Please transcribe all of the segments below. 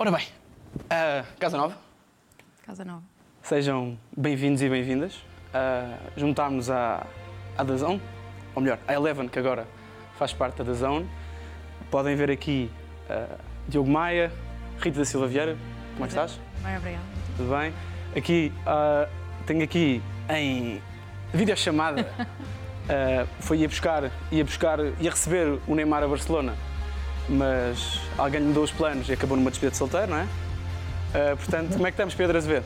Ora bem, uh, Casa Nova, Casa Nova. sejam bem-vindos e bem-vindas. Uh, Juntámos-nos à, à da Zone, ou melhor, à Eleven, que agora faz parte da Zone. Podem ver aqui uh, Diogo Maia, Rita da Silva Vieira, como é que estás? Bem, obrigada. Tudo bem? Aqui, uh, tenho aqui em videochamada, uh, foi ir buscar, ia buscar, ia receber o Neymar a Barcelona, mas alguém lhe mudou os planos e acabou numa despedida de solteiro, não é? Uh, portanto, como é que estamos, Pedro Azevedo?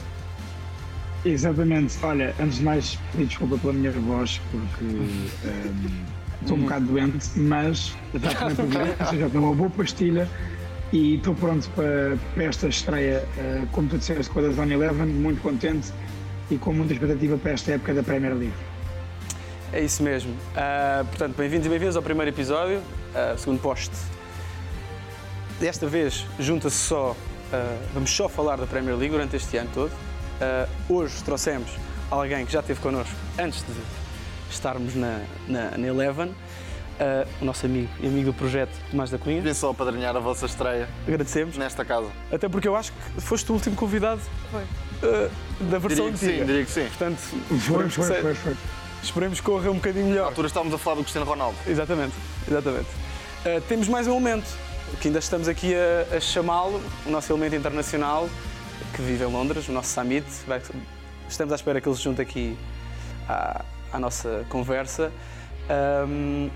Exatamente. Olha, antes de mais, pedir desculpa pela minha voz, porque ehm, estou um bocado doente, mas já tomei providência, já tomei uma boa pastilha e estou pronto para, para esta estreia, eh, como tu disseste, com a da Zone Eleven, muito contente e com muita expectativa para esta época da Premier League. É isso mesmo. Uh, portanto, bem-vindos e bem-vindos ao primeiro episódio, uh, segundo poste. Desta vez junta-se só, uh, vamos só falar da Premier League durante este ano todo. Uh, hoje trouxemos alguém que já esteve connosco antes de estarmos na, na, na Eleven, uh, o nosso amigo e amigo do projeto Tomás da Cunha. Vim só apadrinhar a vossa estreia Agradecemos, nesta casa. até porque eu acho que foste o último convidado Foi. uh, da versão Diria que sim, antiga. diria que sim. Portanto, Foi, esperemos que foi, foi, foi. esperemos que corra um bocadinho Na melhor. altura estávamos a falar do Cristiano Ronaldo. Exatamente, exatamente. Uh, temos mais um elemento, que ainda estamos aqui a, a chamá-lo, o nosso elemento internacional, que vive em Londres, o nosso Summit. Vai- estamos à espera que ele se junte aqui à, à nossa conversa. Um,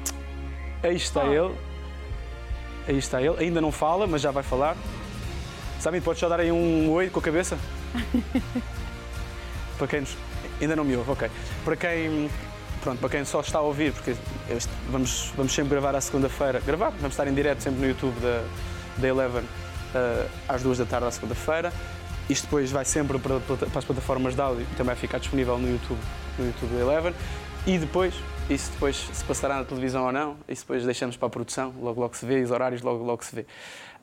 aí está Oh. ele. Aí está ele. Ainda não fala, mas já vai falar. Summit, podes só dar aí um oi com a cabeça? para quem nos... Ainda não me ouve, ok. Para quem, pronto, para quem só está a ouvir, porque vamos, vamos sempre gravar à segunda-feira, gravar, vamos estar em direto sempre no YouTube da, da Eleven eh, às duas da tarde à segunda-feira. Isto depois vai sempre para, para as plataformas de áudio e também vai ficar disponível no YouTube, no YouTube da Eleven. E depois, isso depois se passará na televisão ou não, isso depois deixamos para a produção, logo logo se vê, os horários logo logo se vê.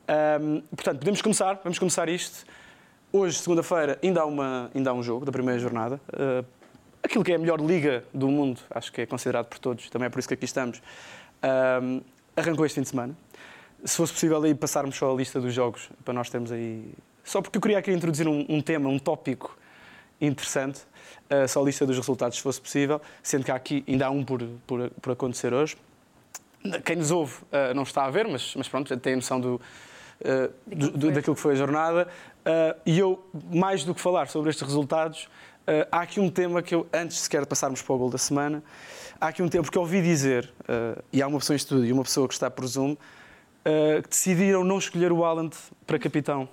Ahm, portanto, podemos começar, vamos começar isto. Hoje, segunda-feira, ainda, há uma- ainda há um jogo da primeira jornada. Uh, aquilo que é a melhor liga do mundo, acho que é considerado por todos, também é por isso que aqui estamos. Um, arrancou este fim de semana. Se fosse possível aí passarmos só a lista dos jogos, para nós termos aí. Só porque eu queria aqui introduzir um, um tema, um tópico interessante, uh, só a lista dos resultados, se fosse possível, sendo que há aqui ainda há um por, por, por acontecer hoje. Quem nos ouve uh, não está a ver, mas, mas pronto, já tem a noção do, uh, do- do- daquilo que foi a jornada. E eu, mais do que falar sobre estes resultados, uh, há aqui um tema que eu, antes sequer de passarmos para o gol da semana, há aqui um tema, porque eu ouvi dizer, uh, e há uma pessoa em estúdio e uma pessoa que está por Zoom, uh, que decidiram não escolher o Haaland para capitão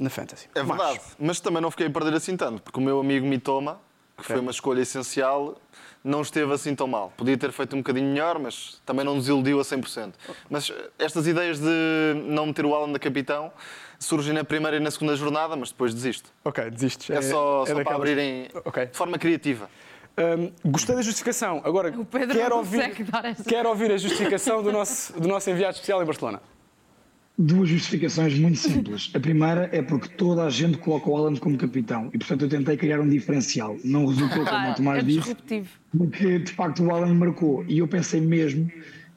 na Fantasy. É Mas- verdade, mas também não fiquei a perder assim tanto, porque o meu amigo Mitoma, que foi Ok. uma escolha essencial, não esteve assim tão mal. Podia ter feito um bocadinho melhor, mas também não nos iludiu a 100%. Mas estas ideias de não meter o Alan da capitão surgem na primeira e na segunda jornada, mas depois desisto. Ok, desistes. É, só, só para abrirem Ok. de forma criativa. Um, gostei da justificação. Agora, O Pedro quero ouvir, quero ouvir a justificação do nosso, do nosso enviado especial em Barcelona. Duas justificações muito simples. A primeira é porque toda a gente coloca o Alan como capitão e, portanto, eu tentei criar um diferencial. Não resultou, como o Claro, Tomás é disse, porque de facto o Alan marcou e eu pensei mesmo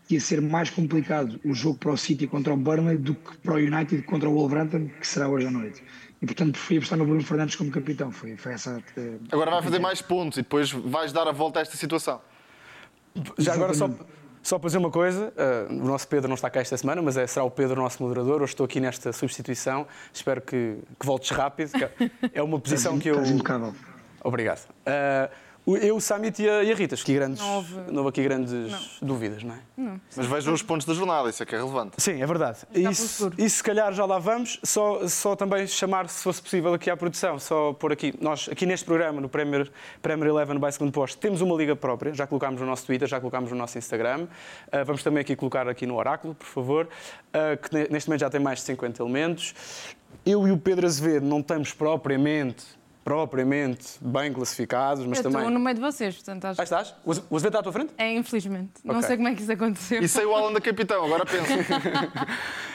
ia ser mais complicado o jogo para o City contra o Burnley do que para o United contra o Wolverhampton, que será hoje à noite. E portanto preferi apostar no Bruno Fernandes como capitão. Foi, foi essa. eh, Agora vai fazer mais pontos e depois vais dar a volta a esta situação. Já agora, só, só para dizer uma coisa: uh, o nosso Pedro não está cá esta semana, mas é, será o Pedro o nosso moderador. Hoje estou aqui nesta substituição. Espero que, que voltes rápido. que É uma posição que eu. Obrigado. Uh, eu, o Samit e a, e a Rita, aqui grandes, Não houve- não houve aqui grandes dúvidas, não é? Mas vejam os pontos da jornada, isso é que é relevante. Sim, é verdade. Isso, se calhar já lá vamos, só, só também chamar, se fosse possível, aqui à produção, só por aqui. Nós, aqui neste programa, no Premier, Premier Eleven by Segundo Posto, temos uma liga própria, já colocámos no nosso Twitter, já colocámos no nosso Instagram. Ah, vamos também aqui colocar aqui no Oráculo, por favor, ah, que ne- neste momento já tem mais de 50 elementos. Eu e o Pedro Azevedo não estamos propriamente, propriamente bem classificados, mas eu também... estou no meio de vocês, portanto acho Ah, estás? O Azevedo está à tua frente? É, infelizmente. Não Ok. sei como é que isso aconteceu. E sei o Alan da capitão, agora pensa.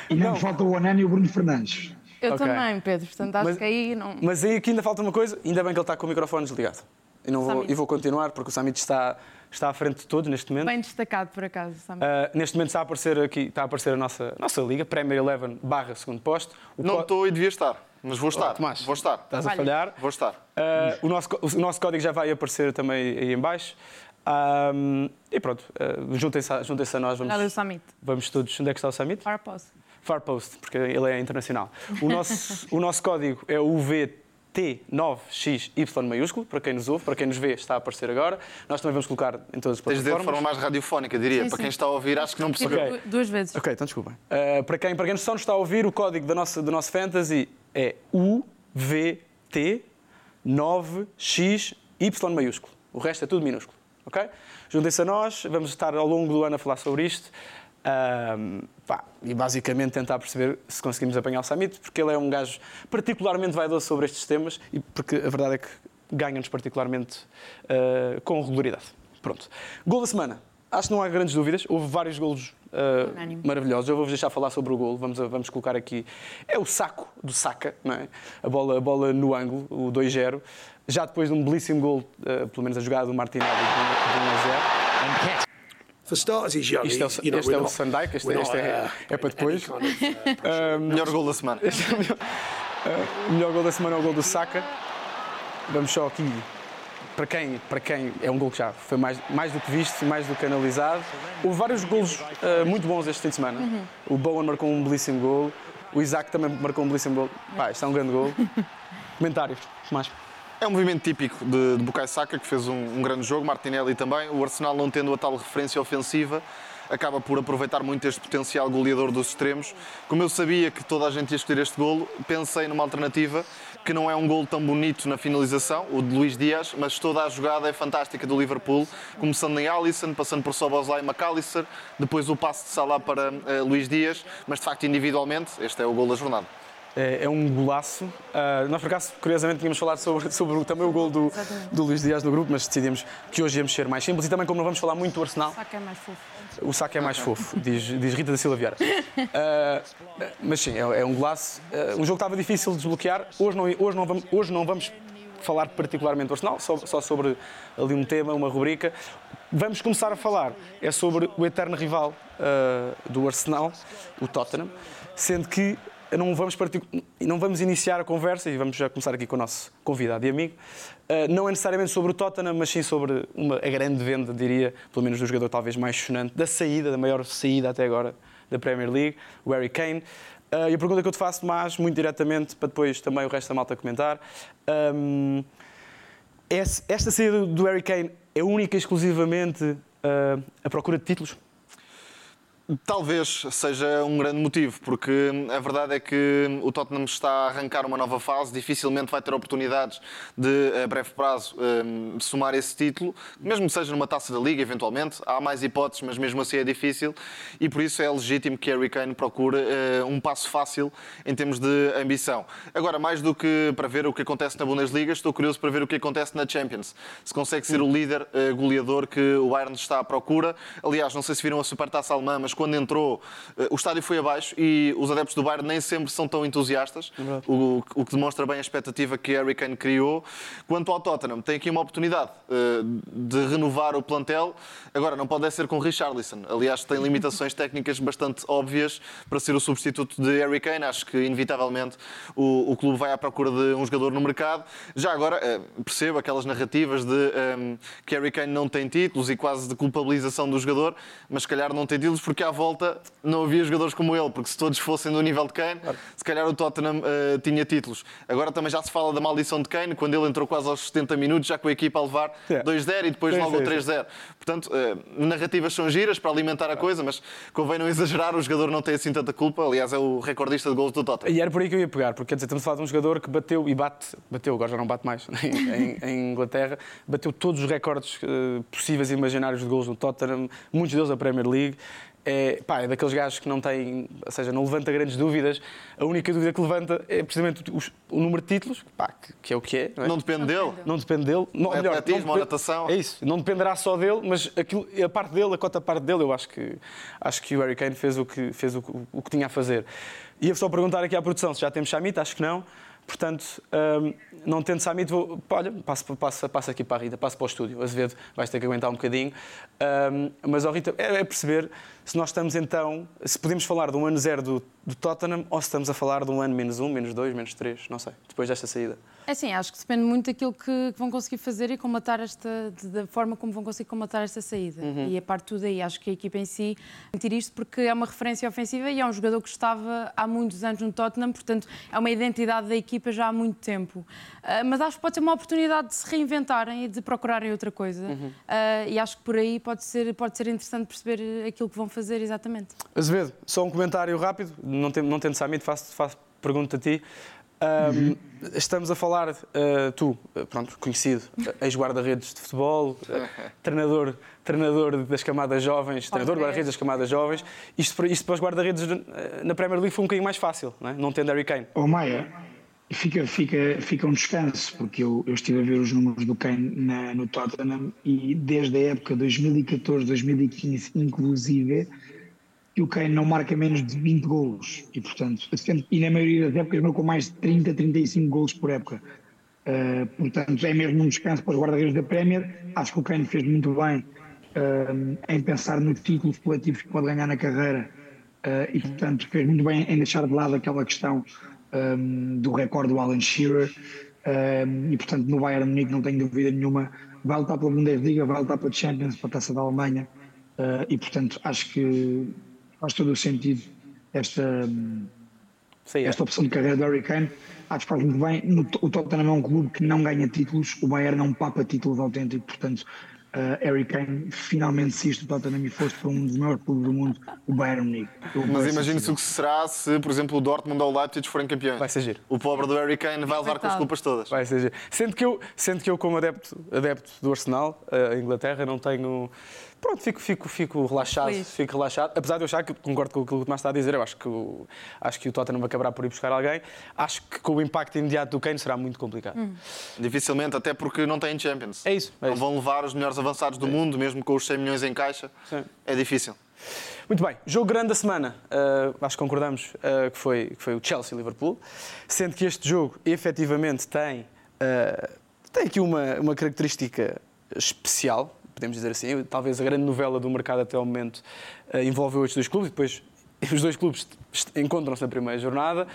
E não, falta o Anani e o Bruno Eu Ok. também, Pedro, portanto acho Mas- que aí não. Mas aí aqui ainda falta uma coisa, ainda bem que ele está com o microfone desligado. e, não vou, e vou continuar porque o Samit está, está à frente de todos neste momento. Bem destacado, por acaso. Samit. Uh, neste momento está a aparecer aqui, está a aparecer a nossa, nossa liga, Premier 11 barra segundo posto. O Não estou e devia estar, mas vou estar. Oh, Tomás, Vou estar. Estás a Falha. falhar. Vou estar. Uh, o, nosso, o nosso código já vai aparecer também aí em baixo. Um, e pronto, uh, juntem-se a, juntem a nós, vamos, do Summit. vamos todos. Onde é que está o Summit? Far post. Farpost, porque ele é internacional. O nosso, o nosso código é o VT9XY maiúsculo, para quem nos ouve, para quem nos vê, está a aparecer agora. Nós também vamos colocar em todas as Tens de dizer de plataformas. forma mais radiofónica, diria. Sim, Para sim. quem está a ouvir, acho que não percebeu. Ok. Tipo, Duas vezes. Ok, então desculpem. Uh, para, quem, para quem só nos está a ouvir, o código da nossa, do nosso Fantasy é UVT9XY maiúsculo. O resto é tudo minúsculo. Ok? Juntem-se a nós, vamos estar ao longo do ano a falar sobre isto. Ahm, pá, e basicamente tentar perceber se conseguimos apanhar o Samit, porque ele é um gajo particularmente vaidoso sobre estes temas e porque a verdade é que ganha-nos particularmente ah, com regularidade. Pronto. Gol da semana. Acho que não há grandes dúvidas. Houve vários golos Unânime. maravilhosos. Eu vou-vos deixar falar sobre o golo. Vamos, vamos colocar aqui. É o saco do Saca, não é? A bola, a bola no ângulo, o 2-0. Já depois de um belíssimo gol, ah, pelo menos a jogada do Martinelli de 1 a 0. For starters, he's young. Isto é o, He's- you know, este é o Sandike, este, este é, uh, é para depois. kind of, uh. Melhor gol da semana. Este é o melhor, o melhor gol da semana é o gol do Saka. Vamos só aqui, para quem, para quem é um gol que já foi mais, mais do que visto, mais do que analisado. Houve vários golos ah, muito bons este fim de semana. O Bowen marcou um belíssimo gol, o Isaac também marcou um belíssimo gol. Pá, isto é um grande gol. Comentários, Tomás. É um movimento típico de, de Bukayo Saka, que fez um, um grande jogo, Martinelli também. O Arsenal, não tendo a tal referência ofensiva, acaba por aproveitar muito este potencial goleador dos extremos. Como eu sabia que toda a gente ia escolher este golo, pensei numa alternativa que não é um golo tão bonito na finalização, o de Luís Dias, mas toda a jogada é fantástica do Liverpool, começando em Alisson, passando por Soboslai e McAllister, depois o passe de Salah para eh, Luís Dias, mas de facto individualmente este é o golo da jornada. É, é um golaço. Ah, nós, por acaso, curiosamente, tínhamos falado sobre, sobre o- também o gol do, do Luís Dias no grupo, mas decidimos que hoje íamos ser mais simples e também, como não vamos falar muito do Arsenal, Só que é mais fofo. o saco é mais fofo, diz, diz Rita da Silva Vieira. Ah, mas sim, é, é um golaço. Ah, um jogo que estava difícil de desbloquear. Hoje não, hoje não, vamos, hoje não vamos falar particularmente do Arsenal, só, só sobre ali um tema, uma rubrica. Vamos começar a falar é sobre o eterno rival ah, do Arsenal, o Tottenham, sendo que não vamos, não vamos iniciar a conversa e vamos já começar aqui com o nosso convidado e amigo. Ah, não é necessariamente sobre o Tottenham, mas sim sobre uma, a grande venda, diria, pelo menos do jogador talvez mais sonante, da saída, da maior saída até agora da Premier League, o Harry Kane. Ah, e a pergunta que eu te faço mais, muito diretamente, para depois também o resto da malta comentar. ahm, esse- esta saída do Harry Kane é única e exclusivamente ah, a procura de títulos? Talvez seja um grande motivo, porque a verdade é que o Tottenham está a arrancar uma nova fase, dificilmente vai ter oportunidades de, a breve prazo, hum, somar esse título, mesmo que seja numa taça da Liga, eventualmente. Há mais hipóteses, mas mesmo assim é difícil, e por isso é legítimo que Harry Kane procure eh, um passo fácil em termos de ambição. Agora, mais do que para ver o que acontece na Bundesliga, estou curioso para ver o que acontece na Champions. Se consegue ser o líder eh, goleador que o Bayern está à procura. Aliás, não sei se viram a Supertaça Alemã, mas quando entrou, eh, o estádio foi abaixo e os adeptos do Bayern nem sempre são tão entusiastas, o, o que demonstra bem a expectativa que Harry Kane criou. Quanto ao Tottenham, tem aqui uma oportunidade eh, de renovar o plantel. Agora, não pode é ser com Richarlison. Aliás, tem limitações técnicas bastante óbvias para ser o substituto de Harry Kane. Acho que, inevitavelmente, o, o clube vai à procura de um jogador no mercado. Já agora, eh, percebo aquelas narrativas de eh, que Harry Kane não tem títulos e quase de culpabilização do jogador, mas se calhar não tem títulos porque à volta não havia jogadores como ele, porque se todos fossem do nível de Kane, se calhar o Tottenham eh, tinha títulos. Agora também já se fala da maldição de Kane, quando ele entrou quase aos 70 minutos, já com a equipa a levar Yeah. 2-0 e depois Sim, logo o sim, sim. 3-0. Portanto, eh, narrativas são giras para alimentar a coisa, mas convém não exagerar, o jogador não tem assim tanta culpa. Aliás, é o recordista de gols do Tottenham. E era por aí que eu ia pegar, porque quer dizer, estamos a falar de um jogador que bateu e bate, bateu, agora já não bate mais, em, em- Inglaterra, bateu todos os recordes eh, possíveis e imaginários de gols no Tottenham, muitos deles a Premier League. É, pá, é daqueles gajos que não tem, ou seja, não levanta grandes dúvidas. A única dúvida que levanta é precisamente os- o número de títulos, pá, que, que é o que é. não é? Não depende dele. Não depende dele. Não, É melhor, atletismo não natação. É isso. Não dependerá só dele, mas aquilo, a parte dele, a cota parte dele, eu acho que, acho que o Harry Kane fez o que, fez o, que- o que tinha a fazer. Ia só perguntar aqui à produção se já temos Chamita, acho que não. Portanto, hum, não tendo Samit, vou, olha, passo, passo, passo aqui para a Rita, passo para o estúdio. Azevedo, vais ter que aguentar um bocadinho. Hum, mas, ó Rita, é, é perceber se nós estamos então, se podemos falar de um ano zero do, do Tottenham ou se estamos a falar de um ano menos um, menos dois, menos três, não sei, depois desta saída. É assim, acho que depende muito daquilo que, que vão conseguir fazer e combatar esta, de- da forma como vão conseguir combatar esta saída. E a parte de tudo aí, acho que a equipa em si sentir isto porque é uma referência ofensiva e é um jogador que estava há muitos anos no Tottenham, portanto é uma identidade da equipa já há muito tempo. Ah, mas acho que pode ser uma oportunidade de se reinventarem e de procurarem outra coisa. Ah, e acho que por aí pode ser, pode ser interessante perceber aquilo que vão fazer exatamente. Azevedo, só um comentário rápido, não, tem, não tendo Samit, faço, faço pergunta a ti. Hum, Estamos a falar, uh, tu, pronto, conhecido, ex-guarda-redes de futebol, uh, treinador, treinador das camadas jovens, treinador de guarda-redes das camadas jovens. Isto, para- isto para os guarda-redes uh, na Premier League foi um bocadinho mais fácil, não, é? não tendo Harry Kane. Ô Maia, fica, fica, fica um descanso, porque eu, eu estive a ver os números do Kane na- no Tottenham e desde a época 2014, 2015, inclusive, que o Kane não marca menos de 20 golos. E, portanto, e na maioria das épocas marcou mais de 30, 35 golos por época. Uh, portanto, é mesmo um descanso para os guarda-redes da Premier. Acho que o Kane fez muito bem uh, em pensar nos títulos coletivos que pode ganhar na carreira uh, e, portanto, fez muito bem em deixar de lado aquela questão um, do recorde do Alan Shearer. E, portanto, no Bayern Munique não tenho dúvida nenhuma. Vai lutar pela Bundesliga, vai lutar pela Champions, para a Taça da Alemanha. E, portanto, acho que faz todo o sentido esta. um, Sim, é. esta opção de carreira do Harry Kane. Acho que faz muito bem. No- o Tottenham é um clube que não ganha títulos, o Bayern não papa títulos autênticos, portanto, uh, Harry Kane finalmente se isto o Tottenham e fosse para um dos maiores clubes do mundo, o Bayern Munique. Mas imagine-se o que será se, por exemplo, o Dortmund ou o Leipzig forem campeões. Vai ser giro. O pobre do Harry Kane vai levar com as culpas todas. Vai ser giro. Sendo que eu, sendo que eu como adepto, adepto do Arsenal, a Inglaterra, não tenho. Pronto, fico, fico, fico relaxado, Feliz. fico relaxado. Apesar de eu achar que concordo com aquilo que o Tomás está a dizer, eu acho que o, acho que o Tottenham acabará por ir buscar alguém. Acho que com o impacto imediato do Kane será muito complicado. Dificilmente, até porque não têm Champions. É isso, é não isso. vão levar os melhores avançados do mundo, mesmo com os 100 milhões em caixa. Sim. É difícil. Muito bem, jogo grande da semana, uh, acho que concordamos uh, que, foi, que foi o Chelsea-Liverpool, sendo que este jogo efetivamente tem, uh, tem aqui uma, uma característica especial, podemos dizer assim, talvez a grande novela do mercado até ao momento uh, envolveu estes dois clubes, e depois os dois clubes encontram-se na primeira jornada.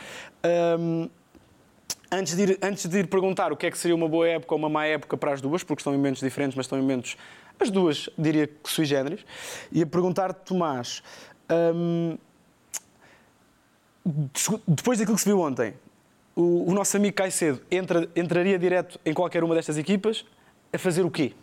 Um, Antes de, ir, antes de ir perguntar o que é que seria uma boa época ou uma má época para as duas, porque estão em momentos diferentes, mas estão em momentos, as duas, diria que sui generis, ia perguntar-te, Tomás, des- depois daquilo que se viu ontem, o, o nosso amigo Caicedo entra, entraria direto em qualquer uma destas equipas a fazer o quê?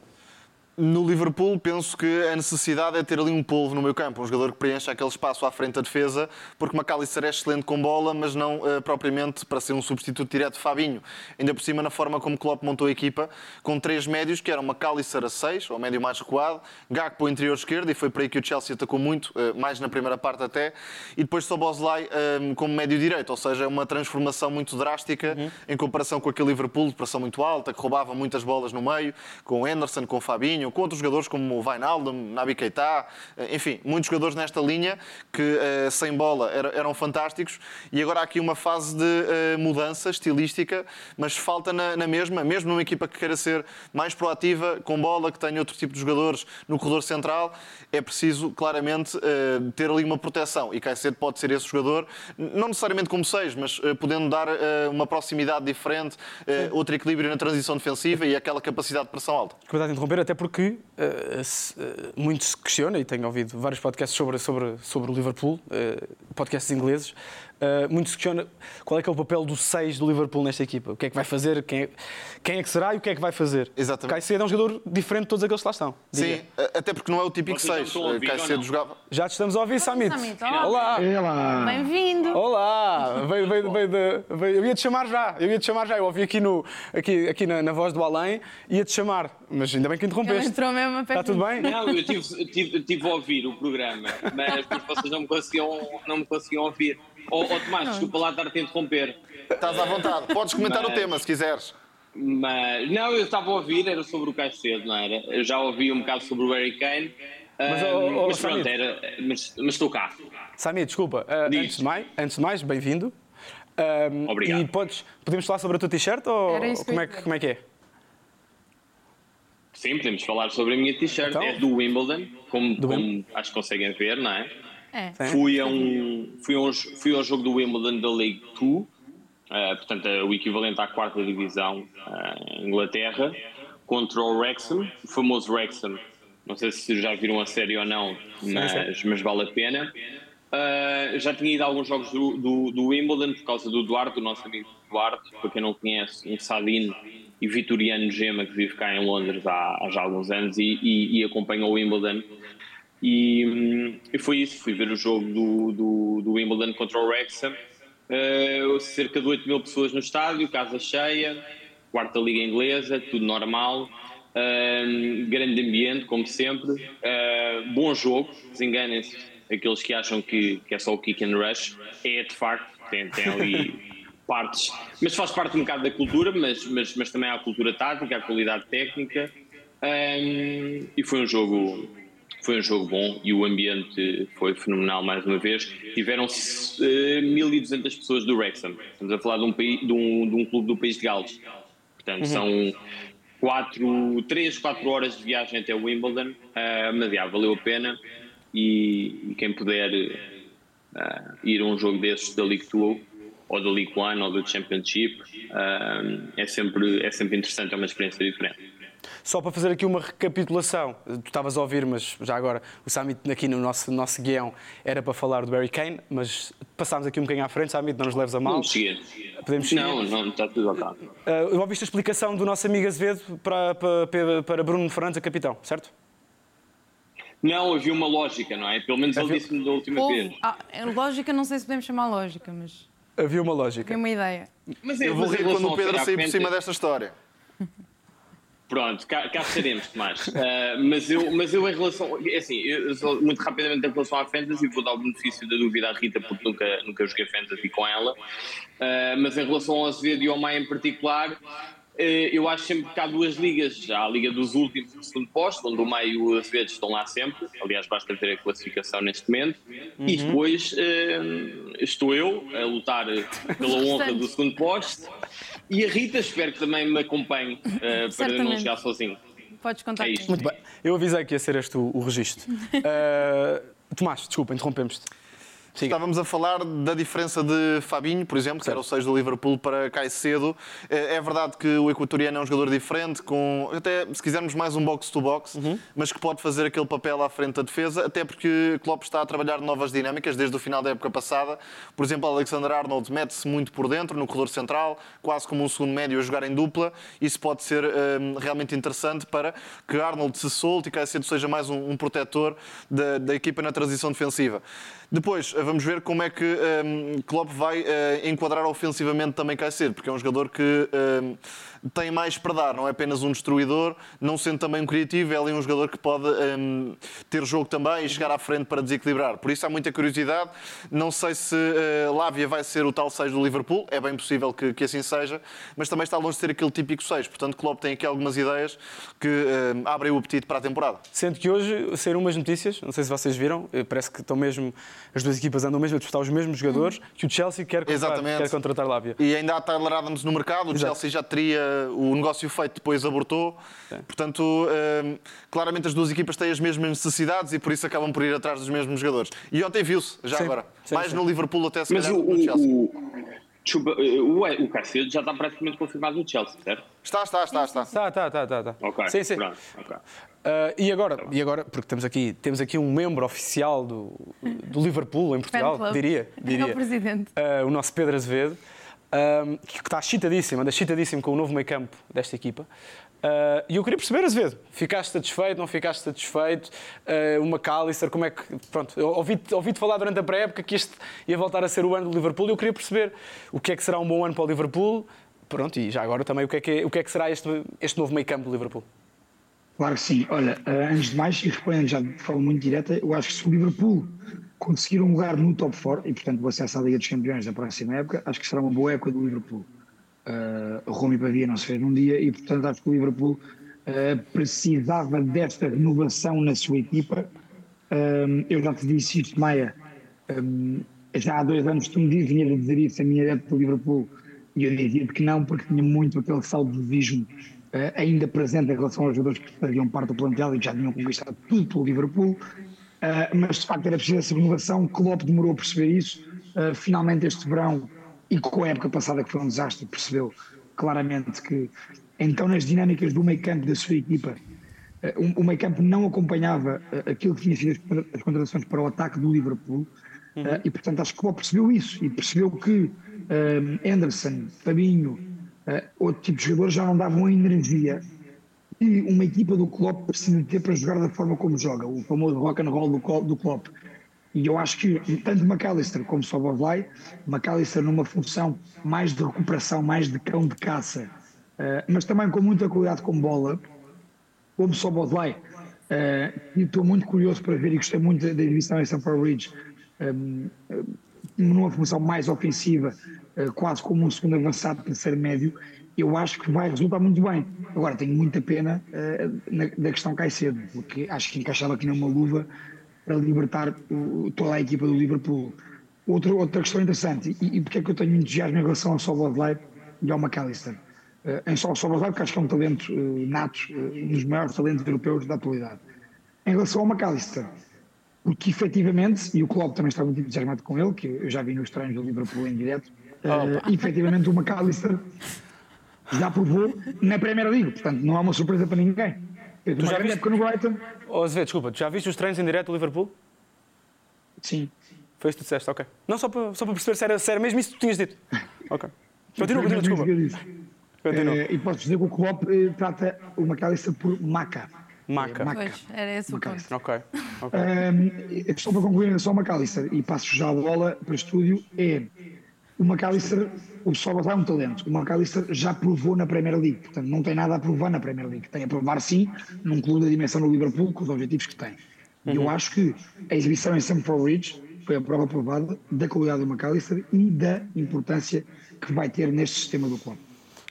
No Liverpool, penso que a necessidade é ter ali um polvo no meio campo, um jogador que preencha aquele espaço à frente da defesa, porque McAllister é excelente com bola, mas não eh, propriamente para ser um substituto direto de Fabinho. Ainda por cima, na forma como Klopp montou a equipa, com três médios, que eram McAllister a seis, ou médio mais recuado, Gakpo interior esquerdo, e foi por aí que o Chelsea atacou muito, eh, mais na primeira parte até, e depois Soboslai eh, como médio direito, ou seja, é uma transformação muito drástica em comparação com aquele Liverpool de pressão muito alta, que roubava muitas bolas no meio, com o Henderson, com o Fabinho, com outros jogadores como o Wijnaldum, Naby Keita, eh, enfim, muitos jogadores nesta linha que eh, sem bola era- eram fantásticos. E agora há aqui uma fase de eh, mudança estilística, mas falta na, na mesma, mesmo numa equipa que queira ser mais proativa, com bola, que tenha outro tipo de jogadores no corredor central, é preciso claramente ter ali uma proteção. E Caicedo pode ser esse jogador, não necessariamente como seis, mas podendo dar uma proximidade diferente, outro equilíbrio na transição defensiva e aquela capacidade de pressão alta. Desculpa de interromper, até porque eh, se- eh, muito se questiona, e tenho ouvido vários podcasts sobre, sobre, sobre o Liverpool, eh, podcasts ingleses, eh, muito se questiona qual é que é o papel do 6 do Liverpool nesta equipa. O que é que vai fazer, quem é, quem é que será e o que é que vai fazer. Exatamente. Caicedo é um jogador diferente de todos aqueles que lá estão. diria. Sim, a- até porque não é o típico Vocês não 6. estão a ouvir ou Caicedo jogava. Já te estamos a ouvir, Samit. Olá. Olá. Lá. Bem-vindo! Olá! Veio, veio, veio de- veio- eu ia te chamar já, eu ia te chamar já. Eu ouvi aqui, no, aqui, aqui na, na voz do além, ia te chamar, mas ainda bem que interrompeste. entrou mesmo a Está tudo bem? Não, eu tive, tive, tive a ouvir o programa, mas vocês não me conseguiam, não me conseguiam ouvir. Ó oh, Tomás, desculpa lá estar-te a interromper. Estás à vontade. Podes comentar o Mas- tema se quiseres. Mas não, eu estava a ouvir, era sobre o Caicedo, não era? Eu já ouvi um bocado sobre o Harry Kane. Mas, ah, ó, ó, mas pronto, Samir. era, mas, mas estou cá. Samit, desculpa, uh, antes, de mais, antes de mais, bem-vindo. Um, Obrigado. E podes, podemos falar sobre a tua t-shirt ou como, é que, como é que é? Sim, podemos falar sobre a minha t-shirt. Então? É do Wimbledon, como, Do como Wim- acho que conseguem ver, não é? É. Fui, a um, fui, a um, fui ao jogo do Wimbledon da League 2, eh, portanto, é o equivalente à quarta divisão em Inglaterra, contra o Wrexham, o famoso Wrexham. Não sei se já viram a série ou não, mas, mas vale a pena. Eh, já tinha ido a alguns jogos do, do, do Wimbledon por causa do Duarte, do nosso amigo Duarte, para quem não conhece, um Sadino e vitoriano gema que vive cá em Londres há, há já alguns anos e, e, e acompanha o Wimbledon. E, hum, e foi isso, fui ver o jogo do, do, do Wimbledon contra o Wrexham. Uh, cerca de 8 mil pessoas no estádio, casa cheia, quarta liga inglesa, tudo normal. Um, grande ambiente, como sempre. Uh, bom jogo, desenganem-se aqueles que acham que, que é só o kick and rush. É de facto, tem, tem ali partes, mas faz parte um bocado da cultura, mas, mas, mas também há a cultura tática, a qualidade técnica. Um, e foi um jogo foi um jogo bom e o ambiente foi fenomenal mais uma vez. Tiveram uh, 1.200 pessoas do Wrexham. Estamos a falar de um, país, de um, de um clube do país de Gales. Portanto, são quatro, 3, 4 horas de viagem até Wimbledon, uh, mas já, valeu a pena. E, e quem puder uh, ir a um jogo desses da League 2 ou da League One ou do Championship uh, é, sempre, é sempre interessante, é uma experiência diferente. Só para fazer aqui uma recapitulação, tu estavas a ouvir, mas já agora o Summit aqui no nosso, nosso guião era para falar do Barry Kane, mas passámos aqui um bocadinho à frente, Summit, não nos leves a mal. Vamos seguir. Podemos seguir. Não, não, está tudo ok. Uh, ouviste a explicação do nosso amigo Azevedo para, para, para Bruno Fernandes, a capitão, certo? Não, havia uma lógica, não é? Pelo menos ele Havia- disse-me da última Houve- vez. ah, é lógica, não sei se podemos chamar lógica, mas Havia uma lógica. tem uma ideia. Mas é, Eu vou rir quando o Pedro sair por cima desta história. Pronto, cá, cá estaremos, Tomás. Uh, mas, eu, mas eu, em relação. É assim, eu, só muito rapidamente em relação à Fantasy, vou dar o benefício da dúvida à Rita, porque nunca, nunca joguei Fantasy com ela. Uh, mas em relação ao Azevedo e ao Maia em particular, uh, eu acho sempre que há duas ligas. Há a liga dos últimos do segundo posto, onde o Maia e o Azevedo estão lá sempre. Aliás, basta ver a classificação neste momento. E depois estou eu a lutar pela honra do segundo posto. E a Rita, espero que também me acompanhe uh, para não jogar sozinho. Podes contar É isto. comigo. Muito bem. Eu avisei que ia ser este o, o registro. Uh, Tomás, desculpa, interrompemos-te. Siga. Estávamos a falar da diferença de Fabinho, por exemplo, que era o 6 do Liverpool para Caicedo. É é verdade que o equatoriano é um jogador diferente, com até, se quisermos, mais um box-to-box, mas que pode fazer aquele papel à frente da defesa, até porque Klopp está a trabalhar novas dinâmicas desde o final da época passada. Por exemplo, Alexander Arnold mete-se muito por dentro, no corredor central, quase como um segundo médio a jogar em dupla. Isso pode ser hum, realmente interessante para que Arnold se solte e Caicedo seja mais um, um protetor da, da equipa na transição defensiva. Depois, vamos ver como é que um, Klopp vai uh, enquadrar ofensivamente também Caicedo, porque é um jogador que um, tem mais para dar, não é apenas um destruidor, não sendo também um criativo, é ali um jogador que pode um, ter jogo também e chegar à frente para desequilibrar. Por isso há muita curiosidade. Não sei se uh, Lávia vai ser o tal 6 do Liverpool, é bem possível que, que assim seja, mas também está longe de ser aquele típico 6. Portanto, Klopp tem aqui algumas ideias que um, abrem o apetite para a temporada. Sendo que hoje saíram umas notícias, não sei se vocês viram, eh, parece que estão mesmo, as duas equipas andam mesmo a disputar os mesmos jogadores, que o Chelsea quer contratar, Exatamente. quer contratar Lávia. E ainda há Tyler Adams no mercado, o Exato. Chelsea já teria o negócio feito, depois abortou. Portanto, hum, claramente as duas equipas têm as mesmas necessidades e por isso acabam por ir atrás dos mesmos jogadores. E ontem viu-se, já Sim, agora. sim, Mais sim. no Liverpool até se Mas calhar o, no Chelsea. o, o, desculpa, o, o Caicedo já está praticamente confirmado no Chelsea, certo? Está, está, está, está. Tá, tá, tá, tá, tá. Ok, Sim, sim. pronto. ok. Uh, e agora, e agora, porque temos aqui, temos aqui um membro oficial do, do Liverpool em Portugal, club. diria, É o diria presidente. uh, o nosso Pedro Azevedo, que está chitadíssimo, anda chitadíssimo com o novo meio campo desta equipa. Uh, E eu queria perceber, Azevedo, ficaste satisfeito, não ficaste satisfeito? Uh, o McAllister, como é que. Pronto, ouvi-te ouvi falar durante a pré-época que este ia voltar a ser o ano do Liverpool e eu queria perceber o que é que será um bom ano para o Liverpool. Pronto, e já agora também o que é que, é- o que, é que será este, este novo meio campo do Liverpool? Claro que sim. Olha, eh, antes de mais, e respondendo já de forma muito direta, eu acho que se o Liverpool conseguir um lugar no top 4 e, portanto, o acesso à Liga dos Campeões da próxima época, acho que será uma boa época do Liverpool. Uh, Roma e Pavia não se fez num dia e, portanto, acho que o Liverpool uh, precisava desta renovação na sua equipa. Um, eu já te disse isto, Maia. Um, já há dois anos tu me vinha a dizer isso, a minha adepto do Liverpool, e eu dizia que não, porque tinha muito aquele saudosismo ainda presente em relação aos jogadores que faziam parte do plantel e que já tinham conquistado tudo pelo Liverpool. Uh, mas de facto era preciso essa renovação. Klopp demorou a perceber isso. Uh, finalmente, este verão, e com a época passada, que foi um desastre, percebeu claramente que, então, nas dinâmicas do meio campo da sua equipa, o meio campo não acompanhava aquilo que tinha sido as contratações para o ataque do Liverpool. Uhum. e portanto, acho que Klopp percebeu isso e percebeu que Anderson, Fabinho, outro tipo de jogadores já não davam a energia que uma equipa do Klopp precisa ter para jogar da forma como joga, o famoso rock and roll do, do Klopp. E eu acho que tanto McAllister como Soboslai, McAllister numa função mais de recuperação, mais de cão de caça, uh, mas também com muita qualidade com bola, como Soboslai, uh, e estou muito curioso para ver e gostei muito da exibição em St. Ridge, um, eh, numa função mais ofensiva, uh, quase como um segundo avançado, terceiro médio, eu acho que vai resultar muito bem. Agora, tenho muita pena uh, na, da questão Caicedo, porque acho que encaixava aqui numa luva para libertar o, toda a equipa do Liverpool. Outra, outra questão interessante, e, e porque é que eu tenho entusiasmo em relação ao Soboslai e ao McAllister? Uh, em Soboslai, porque acho que é um talento uh, nato, um dos maiores talentos europeus da atualidade. Em relação ao McAllister, porque efetivamente, e o Klopp também está muito entusiasmado com ele, que eu já vi nos treinos do Liverpool em direto, uh, efetivamente o McAllister já provou na Premier League, portanto não é uma surpresa para ninguém. Tu já viste... época no Brighton. Oh, Azevedo, desculpa, tu já viste os treinos em direto do Liverpool? Sim. Foi isso que tu disseste, ok. Não, só para, só para perceber se era, se era mesmo isso que tu tinhas dito. Ok. Continua, continua, desculpa. Continua. Uh, e posso dizer que o Klopp uh, trata o McAllister por Maca. Maca. É, Maca. Pois, era esse o ponto. Ok. okay. Só para concluir, só o McAllister, e passo já a bola para o estúdio, é o McAllister, o Soboslai é um talento. O McAllister já provou na Premier League, portanto não tem nada a provar na Premier League. Tem a provar sim num clube da dimensão do Liverpool com os objetivos que tem. E uhum. eu acho que a exibição em Stamford Ridge foi a prova provada da qualidade do McAllister e da importância que vai ter neste sistema do clube.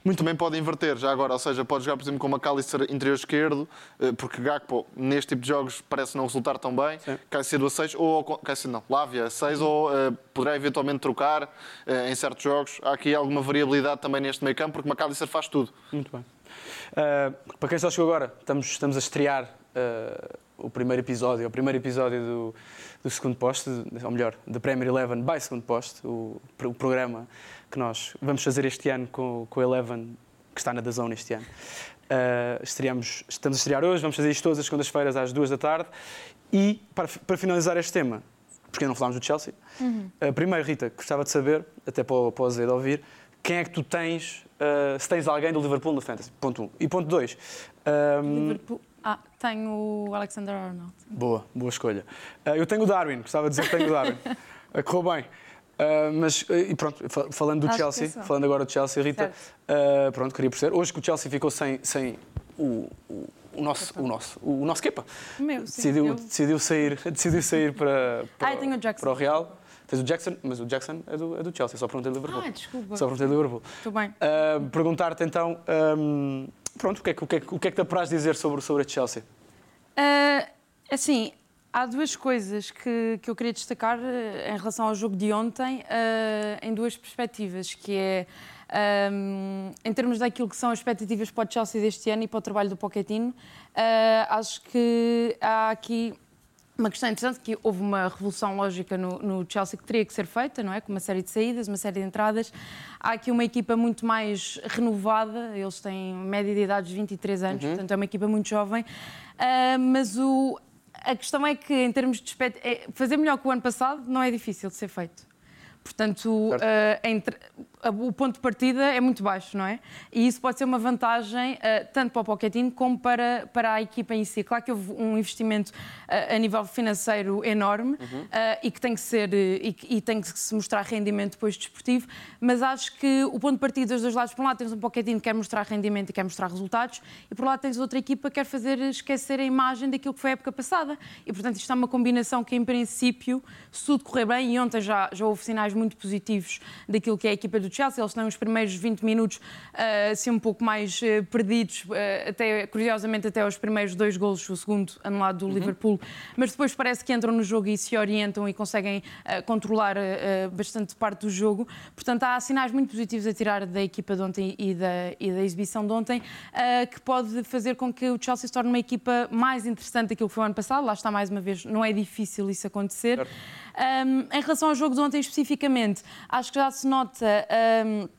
Muito bem, pode inverter já agora, ou seja, pode jogar, por exemplo, com McAllister interior esquerdo, eh, porque Gakpo, neste tipo de jogos, parece não resultar tão bem. Caicedo a 6, ou Caicedo não, Lávia a 6, ou uh, poderá eventualmente trocar uh, em certos jogos. Há aqui alguma variabilidade também neste meio campo, porque McAllister faz tudo. Muito bem. Uh, para quem só chegou agora, estamos, estamos a estrear o primeiro episódio, o primeiro episódio do, do segundo posto, ou melhor, da Premier Eleven by segundo posto, o, o programa que nós vamos fazer este ano com, com o Eleven, que está na Dazone este ano. Uh, estreamos, estamos a estrear hoje, vamos fazer isto todas as segundas-feiras às duas da tarde. E, para, para finalizar este tema, porque não falámos do Chelsea, uhum. uh, primeiro, Rita, gostava de saber, até para o, para o Azevedo ouvir, quem é que tu tens, uh, se tens alguém do Liverpool no Fantasy? Ponto 1. Um. E ponto 2. Um, Liverpool. Ah, tenho o Alexander Arnold. Boa, boa escolha. Uh, eu tenho o Darwin, gostava de dizer que tenho o Darwin. Uh, correu bem. Uh, mas, e pronto, falando do Acho Chelsea, é falando agora do Chelsea, Rita, uh, pronto, queria perceber. Hoje que o Chelsea ficou sem, sem o, o, o nosso, o nosso, o nosso Kepa. Meu, sim, decidiu, eu... decidiu, sair, decidiu sair para, para, ah, o para o Real. Tens o Jackson, mas o Jackson é do, é do Chelsea, só perguntei do Liverpool. Ah, desculpa. Só perguntei do Liverpool. Tudo bem. Uh, Perguntar-te então, um, pronto, o que, é, o, que é, o que é que te apraz dizer sobre, sobre a Chelsea? assim, Há duas coisas que, que eu queria destacar eh, em relação ao jogo de ontem, uh, em duas perspectivas, que é um, em termos daquilo que são as expectativas para o Chelsea deste ano e para o trabalho do Pochettino, uh, acho que há aqui uma questão interessante que houve uma revolução lógica no, no, Chelsea que teria que ser feita, não é? Com uma série de saídas, uma série de entradas. Há aqui uma equipa muito mais renovada, eles têm média de idade de 23 anos, uhum. portanto é uma equipa muito jovem. Uh, mas o, a questão é que, em termos de é, fazer melhor que o ano passado não é difícil de ser feito. Portanto, uh, entre, o ponto de partida é muito baixo, não é? E isso pode ser uma vantagem uh, tanto para o Pochettino como para, para a equipa em si. Claro que houve um investimento uh, a nível financeiro enorme uhum. uh, e que tem que ser e, e, tem que se mostrar rendimento depois desportivo, mas acho que o ponto de partida dos dois lados, por um lado tens um Pochettino que quer mostrar rendimento e quer mostrar resultados e por outro lado tens outra equipa que quer fazer esquecer a imagem daquilo que foi a época passada e portanto isto é uma combinação que em princípio, se tudo correr bem e ontem já, já houve sinais muito positivos daquilo que é a equipa do do Chelsea. Eles têm os primeiros 20 minutos uh, assim um pouco mais uh, perdidos, uh, até, curiosamente até os primeiros dois golos, o segundo anulado do uhum. Liverpool, mas depois parece que entram no jogo e se orientam e conseguem controlar bastante parte do jogo. Portanto, há sinais muito positivos a tirar da equipa de ontem e da, e da exibição de ontem, que pode fazer com que o Chelsea se torne uma equipa mais interessante daquilo que foi o ano passado. Lá está mais uma vez, não é difícil isso acontecer. Um, em relação ao jogo de ontem especificamente, acho que já se nota. Um,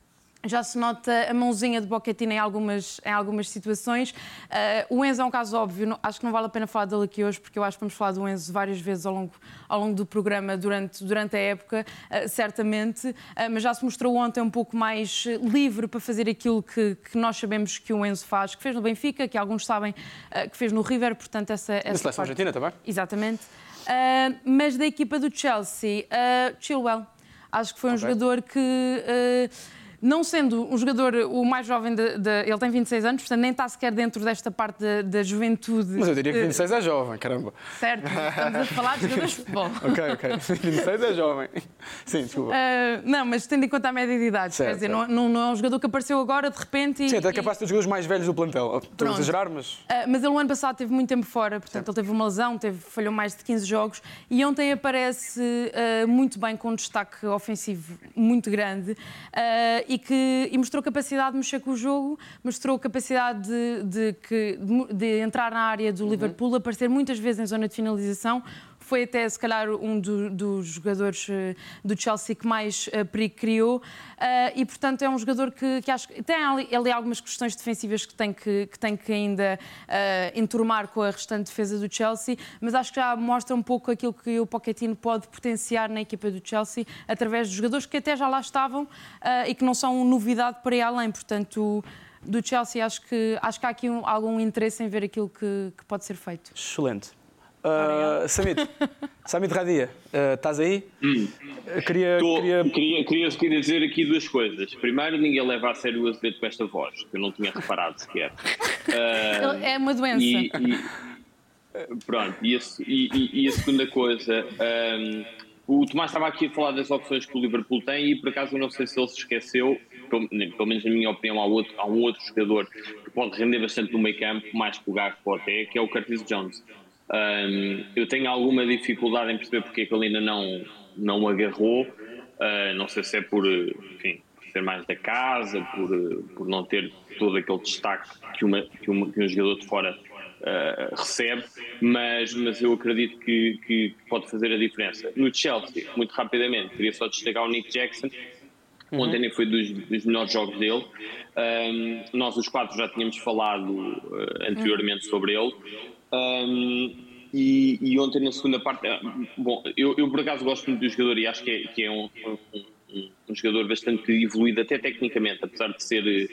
já se nota a mãozinha de Boquetina em algumas, em algumas situações. Uh, o Enzo é um caso óbvio, não, acho que não vale a pena falar dele aqui hoje, porque eu acho que vamos falar do Enzo várias vezes ao longo, ao longo do programa, durante, durante a época, uh, certamente, uh, mas já se mostrou ontem um pouco mais livre para fazer aquilo que, que, nós sabemos que o Enzo faz, que fez no Benfica, que alguns sabem que fez no River, portanto essa... essa Na seleção argentina também? Exatamente. Mas da equipa do Chelsea, Chilwell. Acho que foi um okay. jogador que uh, não sendo um jogador o mais jovem, de, de, ele tem 26 anos, portanto nem está sequer dentro desta parte da, juventude. Mas eu diria que 26 é jovem, caramba. Certo, estamos a falar de jogadores de futebol. ok, ok. 26 é jovem. Sim, desculpa. Uh, não, mas tendo em conta a média de idade, certo, quer dizer, não, não, não, é um jogador que apareceu agora de repente e. Sim, até capaz de ter os jogadores mais velhos do plantel. Estou a exagerar, mas. Uh, mas ele o ano passado teve muito tempo fora, portanto certo. ele teve uma lesão, teve, falhou mais de 15 jogos e ontem aparece uh, muito bem com um destaque ofensivo muito grande e que. E mostrou capacidade de mexer com o jogo, mostrou capacidade de, de, de, de entrar na área do uhum. Liverpool, aparecer muitas vezes em zona de finalização, foi até se calhar um do, dos jogadores uh, do Chelsea que mais uh, perigo criou uh, e portanto é um jogador que, que acho que tem ali, algumas questões defensivas que tem que, que, tem que ainda enturmar com a restante defesa do Chelsea, mas acho que já mostra um pouco aquilo que o Pochettino pode potenciar na equipa do Chelsea através dos jogadores que até já lá estavam e que não são novidade para ir além, portanto do Chelsea acho que, acho que há aqui um, algum interesse em ver aquilo que, que pode ser feito. Excelente. Uh, Samit, Samit Radia, uh, estás aí? Hum. Queria, Tô, queria... Queria, queria, queria, dizer aqui duas coisas. Primeiro, ninguém leva a sério o Azevedo com esta voz, que eu não tinha reparado sequer. Uh, é uma doença. E, e, pronto, e a, e, e a, segunda coisa, um, o Tomás estava aqui a falar das opções que o Liverpool tem e por acaso eu não sei se ele se esqueceu, pelo, pelo menos na minha opinião, há, outro, há um outro jogador que pode render bastante no meio campo, mais que o Gakpo até, que é o Curtis Jones. Um, eu tenho alguma dificuldade em perceber porque é que ele ainda não, não agarrou. Uh, não sei se é por, enfim, por ser mais da casa, por, por não ter todo aquele destaque que, uma, que, uma, que um jogador de fora uh, recebe, mas, mas eu acredito que, que pode fazer a diferença. No Chelsea, muito rapidamente, queria só destacar o Nick Jackson. Uhum. Ontem nem foi dos, dos melhores jogos dele. Um, nós, os quatro, já tínhamos falado uh, anteriormente sobre ele. Um, e, e, ontem na segunda parte, ah, bom, eu, eu, por acaso gosto muito do jogador e acho que é, que é um, um, um, jogador bastante evoluído, até tecnicamente, apesar de ser,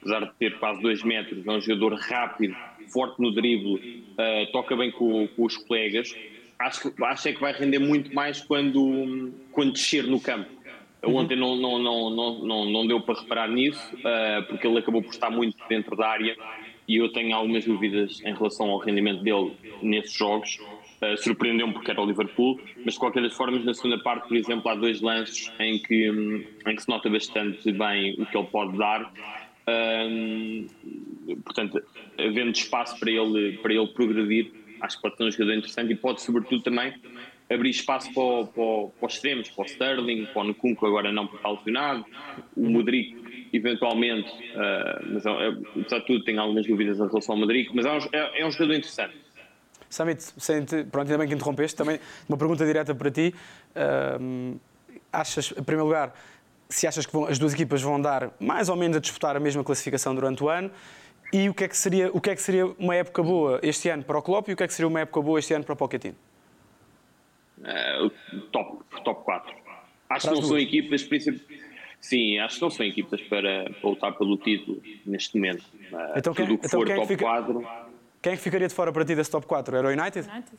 apesar de ter quase 2 metros, é um jogador rápido, forte no drible, uh, toca bem com, com, os colegas. Acho, acho é que vai render muito mais quando, quando descer no campo. Uhum. Ontem não, não, não, não, não, deu para reparar nisso, uh, porque ele acabou por estar muito dentro da área e eu tenho algumas dúvidas em relação ao rendimento dele nesses jogos. Uh, Surpreendeu-me porque era o Liverpool, mas de qualquer das formas, na segunda parte, por exemplo, há dois lances em que, um, em que se nota bastante bem o que ele pode dar. Um, portanto, havendo espaço para ele, para ele progredir, acho que pode ser um jogador interessante e pode, sobretudo, também abrir espaço para, para, para os extremos, para o Sterling, para o Nkunku, agora não por estar lesionado, o Modric eventualmente, uh, mas é, é, apesar de tudo, tenho algumas dúvidas em relação ao Madrid, mas é um, é, é um jogador interessante. Samit, pronto, ainda bem que interrompeste, também uma pergunta direta para ti. Uh, achas, em primeiro lugar, se achas que vão, as duas equipas vão dar mais ou menos a disputar a mesma classificação durante o ano e o que é que seria, o que é que seria uma época boa este ano para o Klopp e o que é que seria uma época boa este ano para o Pochettino? Uh, top, top 4. Acho que não são equipas, principalmente Sim, acho que não são equipas para, para lutar pelo título neste momento. Então, quem, que então quem, é que fica, 4, quem é que ficaria de fora para ti desse top 4? Era o United? United.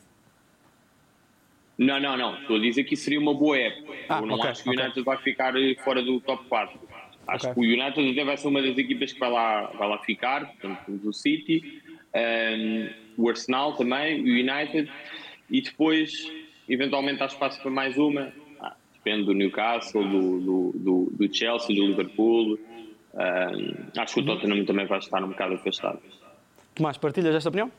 Não, não, não. Estou a dizer que isso seria uma boa época. Ah, Eu não okay, acho que o United okay. vai ficar eh, fora do top 4. Acho okay. que o United até vai ser uma das equipas que vai lá, vai lá ficar. Portanto, temos o City, um, o Arsenal também, o United. E depois, eventualmente, há espaço para mais uma depende do Newcastle, do, do, do, do Chelsea, do Liverpool. Um, acho que o Tottenham também vai estar um bocado afastado. Tomás, partilhas esta opinião?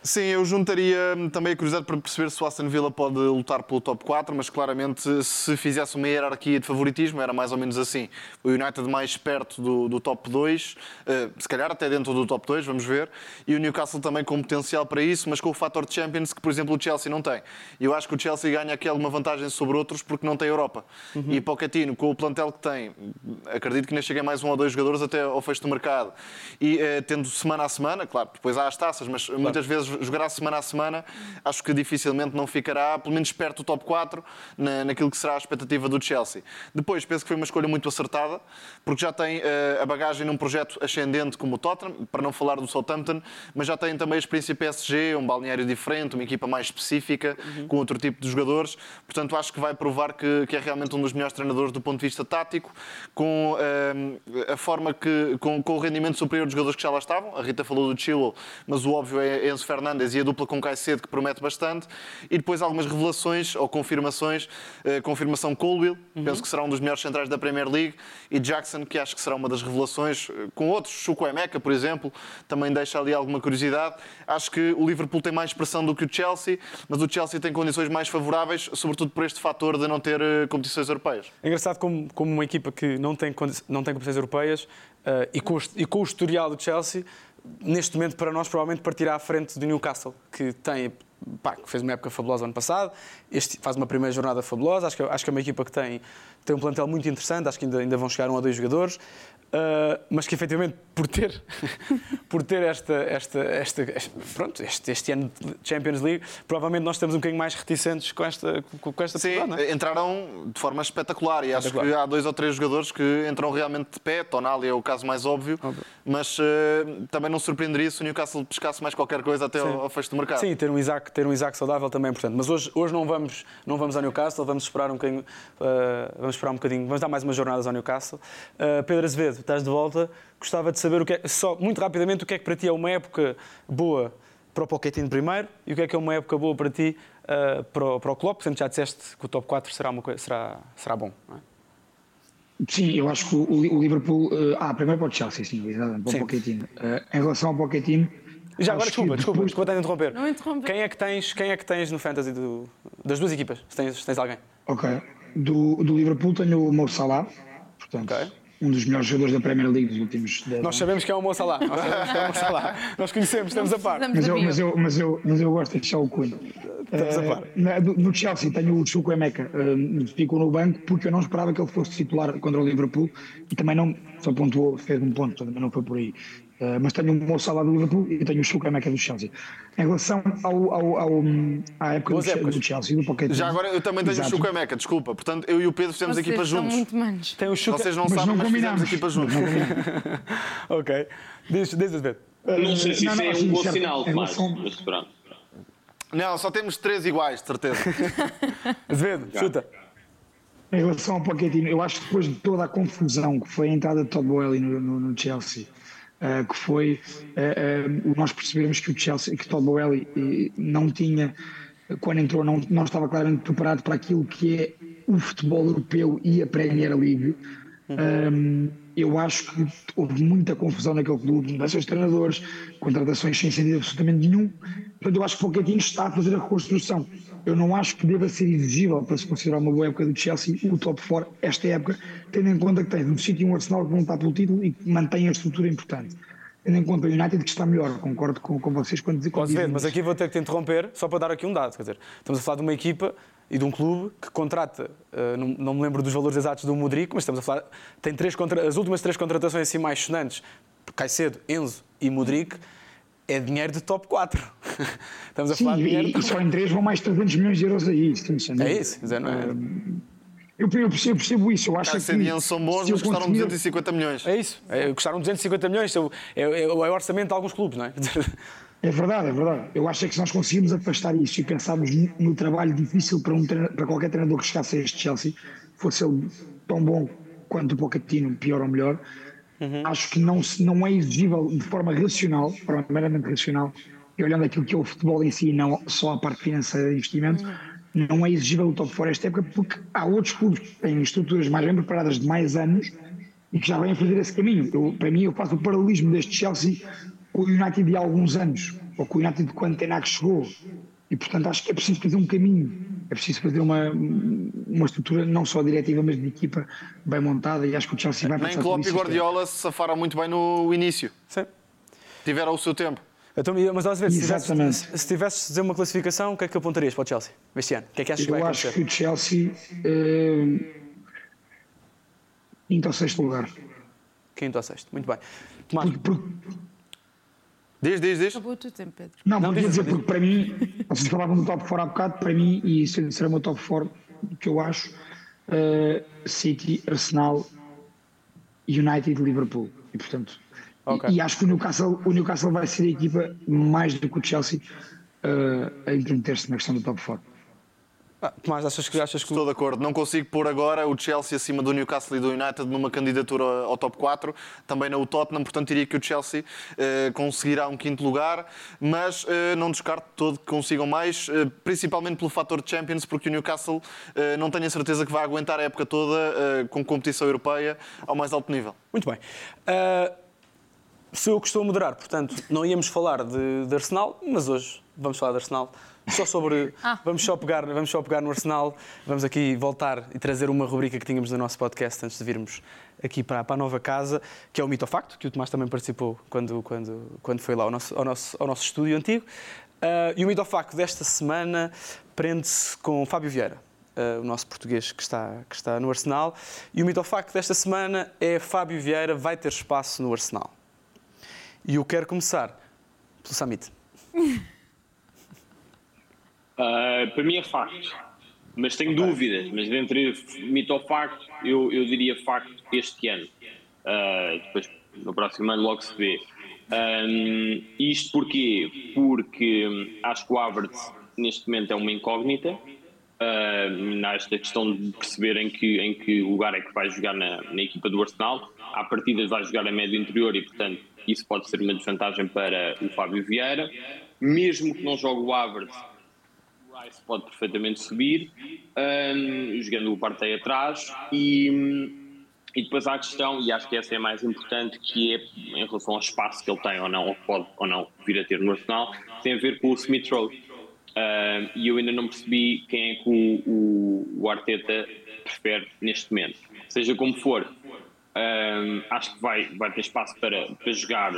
Sim, eu juntaria também a curiosidade para perceber se o Aston Villa pode lutar pelo top 4, mas claramente se fizesse uma hierarquia de favoritismo era mais ou menos assim. O United mais perto do, do top 2, eh, se calhar até dentro do top 2, vamos ver, e o Newcastle também com potencial para isso, mas com o fator de Champions que, por exemplo, o Chelsea não tem. E eu acho que o Chelsea ganha aqui alguma vantagem sobre outros porque não tem Europa. Uhum. E Pochettino, com o plantel que tem, acredito que ainda cheguem mais um ou dois jogadores até ao fecho do mercado. E eh, tendo semana a semana, claro, depois há as taças, mas claro. muitas vezes jogará semana a semana, acho que dificilmente não ficará, pelo menos perto do top 4, na, naquilo que será a expectativa do Chelsea. Depois, penso que foi uma escolha muito acertada, porque já tem uh, a bagagem num projeto ascendente como o Tottenham, para não falar do Southampton, mas já tem também a experiência PSG, um balneário diferente, uma equipa mais específica, uhum. com outro tipo de jogadores. Portanto, acho que vai provar que, que, é realmente um dos melhores treinadores do ponto de vista tático, com uh, a forma que, com, com, o rendimento superior dos jogadores que já lá estavam. A Rita falou do Chilwell, mas o óbvio é Enzo Fernandes e a dupla com Caicedo, que promete bastante, e depois algumas revelações ou confirmações. Uh, confirmação Colwell, uhum. penso que será um dos melhores centrais da Premier League, e Jackson, que acho que será uma das revelações, uh, com outros, Chukwuemeka, por exemplo, também deixa ali alguma curiosidade. Acho que o Liverpool tem mais pressão do que o Chelsea, mas o Chelsea tem condições mais favoráveis, sobretudo por este fator de não ter uh, competições europeias. É engraçado como, como uma equipa que não tem, não tem competições europeias e, com o, e com o historial do Chelsea neste momento, para nós, provavelmente partirá à frente do Newcastle, que tem. Pá, que fez uma época fabulosa ano passado, este faz uma primeira jornada fabulosa, acho que, acho que é uma equipa que tem, tem um plantel muito interessante, acho que ainda, ainda vão chegar um ou dois jogadores, Uh, mas que efetivamente por ter por ter esta, esta, esta, pronto este, este ano de Champions League provavelmente nós estamos um bocadinho mais reticentes com esta com esta Sim, é? entraram de forma espetacular e espetacular. acho que há dois ou três jogadores que entram realmente de pé Tonali é o caso mais óbvio, óbvio. mas uh, também não surpreenderia se o Newcastle pescasse mais qualquer coisa até ao, ao, fecho do mercado Sim, ter um Isaac ter um Isaac saudável também é importante mas hoje hoje não vamos não vamos ao Newcastle vamos esperar um bocadinho uh, vamos esperar um bocadinho vamos dar mais umas jornadas ao Newcastle Pedro Azevedo estás de volta. Gostava de saber, o que é, só muito rapidamente, o que é que para ti é uma época boa para o Pochettino primeiro e o que é que é uma época boa para ti uh, para, o, para o Klopp. Portanto, já disseste que o top 4 será, uma coisa, será, será bom, é? Sim, eu acho que o, o Liverpool. Uh, ah, primeiro para o Chelsea, sim, exatamente, para sim. o Pochettino. Uh, em relação ao Pochettino. Já agora, desculpa, desculpa, depois... desculpa, interromper. Não interromper. Quem é que tens, quem é que tens no Fantasy do, das duas equipas? Se tens, se tens alguém? Ok. Do, do Liverpool tenho o Mo Salah, portanto, okay um dos melhores jogadores da Premier League dos últimos 10 Nós sabemos que é o Mo Salah. Nós sabemos que é o Mo Salah. Nós conhecemos, estamos a par. Mas eu, mas eu, mas eu, mas eu gosto de deixar o Cunha. Estamos a par. Uh, no Chelsea tenho o Chukwuemeka, uh, ficou no banco porque eu não esperava que ele fosse titular contra o Liverpool e também não, só pontuou, fez um ponto, também não foi por aí. Uh, mas tenho o Mo Salah do Liverpool e tenho o Chukwuemeka do Chelsea. Em relação ao, ao, ao à época do, do, Chelsea, do Pochettino... Já agora eu também tenho Exato. o Chukwuemeka, desculpa. Portanto, eu e o Pedro fizemos Vocês equipa juntos. muito manos. Tem o Chuca... Vocês não mas sabem, não mas fizemos equipa juntos. ok. Diz, diz, diz, Não sei se isso é um bom sinal, mas pronto. Não, só temos três iguais, de certeza. Azevedo, chuta. Em relação ao Pochettino, eu acho que depois de toda a confusão que foi a entrada de Todd Boehly no, no, no Chelsea, uh, que foi uh, uh, nós percebemos que o Chelsea, que Todd Boehly não tinha, quando entrou, não, não estava claramente preparado para aquilo que é o futebol europeu e a Premier League. Uhum. eu acho que houve muita confusão naquele clube, mudanças de treinadores, contratações sem sentido absolutamente nenhum. Portanto, eu acho que o Pochettino está a fazer a reconstrução. Eu não acho que deva ser exigível para se considerar uma boa época do Chelsea o top 4 esta época, tendo em conta que tem um City e um Arsenal que vão estar pelo título e que mantém a estrutura importante. Tendo em conta o United que está melhor, concordo com, com vocês quando, quando Pode ver, mas aqui vou ter que te interromper só para dar aqui um dado. Quer dizer, estamos a falar de uma equipa e de um clube que contrata, uh, não, me lembro dos valores exatos do Modric, mas estamos a falar, tem três contra, as últimas três contratações assim mais sonantes, Caicedo, Enzo e Modric, é dinheiro de top 4. Estamos a sim, falar de dinheiro. E, e só em 3 vão mais 300 milhões de euros aí. É isso, não é? Eu, eu percebo, percebo, isso. Eu acho Cara, que. são bons, mas custaram conseguir... 250 milhões. É isso. É, custaram 250 milhões. É, é, é, o orçamento de alguns clubes, não é? É verdade, é verdade. Eu acho que se nós conseguirmos afastar isso e pensarmos no, no trabalho difícil para, um para qualquer treinador que chegasse a este Chelsea, fosse ele tão bom quanto o Pochettino, pior ou melhor, Uhum. Acho que não, não é exigível de forma racional, de forma meramente racional, e olhando aquilo que é o futebol em si, não só a parte financeira de investimento, uhum. Não é exigível o top 4 esta época porque há outros clubes que têm estruturas mais bem preparadas de mais anos e que já vêm a fazer esse caminho. Eu, para mim, eu faço o paralelismo deste Chelsea com o United de há alguns anos, ou com o United de quando Tenac chegou. E, portanto, acho que é preciso fazer um caminho, é preciso fazer uma, uma estrutura não só diretiva, mas de equipa bem montada. E acho que o Chelsea vai Nem Klopp e ano. Guardiola se safaram muito bem no início. Sim. Tiveram o seu tempo. Então, mas às vezes, se tivesses, Exatamente. se tivesses de dizer uma classificação, o que é que apontarias para o Chelsea este ano? O que é que achas que vai Eu acho acontecer? que o Chelsea. eh, quinto ou sexto lugar. Quinto ou sexto. Muito bem. Tomás, Porque, porque, Diz, diz, diz. Acabou o teu tempo, Pedro. não, Não, dizer, porque para mim, vocês falavam do top 4 há bocado, para mim, e isso será o meu top 4, que eu acho, eh, City, Arsenal, United e Liverpool. E portanto. E- Ok. E, acho que o Newcastle, o Newcastle vai ser a equipa mais do que o Chelsea eh, a intrometer-se na questão do top 4. ah, Tomás, achas que, achas que Estou de acordo. Não consigo pôr agora o Chelsea acima do Newcastle e do United numa candidatura ao top 4. Também não o Tottenham, portanto diria que o Chelsea eh, conseguirá um quinto lugar, mas eh, não descarto todo que consigam mais, eh, principalmente pelo fator de Champions, porque o Newcastle eh, não tenho a certeza que vai aguentar a época toda eh, com competição europeia ao mais alto nível. Muito bem. Ah, sou eu que estou a moderar, portanto, não íamos falar de, de Arsenal, mas hoje vamos falar de Arsenal. Só sobre. Vamos, só pegar, vamos só pegar no Arsenal. Vamos aqui voltar e trazer uma rubrica que tínhamos no nosso podcast antes de virmos aqui para, para a nova casa, que é o Mito ou Facto, que o Tomás também participou quando, quando, quando foi lá ao nosso, ao nosso, ao nosso estúdio antigo. Ah, e o Mito ou Facto desta semana prende-se com Fábio Vieira. Uh, o nosso português que está, que está no Arsenal. E o mito ou facto desta semana é Fábio Vieira vai ter espaço no Arsenal. E eu quero começar pelo Summit. Uh, para mim é facto, mas tenho dúvidas. Mas dentre mito ou facto, eu, eu diria facto este ano. Uh, depois, no próximo ano, logo se vê. Um, isto porquê? Porque hum, acho que o Havertz, neste momento, é uma incógnita. Uh, nesta questão de perceber em que, em que lugar é que vai jogar na, na equipa do Arsenal. À partida vai jogar a médio interior e, portanto, isso pode ser uma desvantagem para o Fábio Vieira. Mesmo que não jogue o Havertz, o Rice pode perfeitamente subir, hum, jogando o Partey atrás e, e depois há a questão, e acho que essa é a mais importante, que é em relação ao espaço que ele tem ou não, ou pode ou não vir a ter no Arsenal, tem a ver com o Smith Rowe. Hum, e eu ainda não percebi quem é que o, o, o Arteta prefere neste momento. Seja como for, hum, acho que vai, vai ter espaço para, para jogar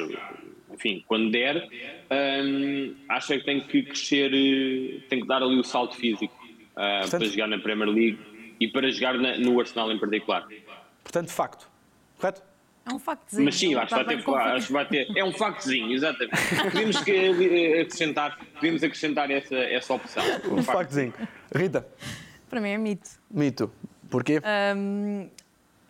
enfim, quando der, hum, acho que tem que crescer, tem que dar ali o salto físico ah, Portanto- para jogar na Premier League e para jogar na- no Arsenal em particular. Portanto, facto. Correto? É um factozinho. Mas sim, acho que vai está ter, acho que vai ter. É um factozinho, exatamente. Podemos que, eh, acrescentar, podemos acrescentar essa, essa opção. Um factozinho. Rita, Para mim é mito. mito. Porquê? Hum,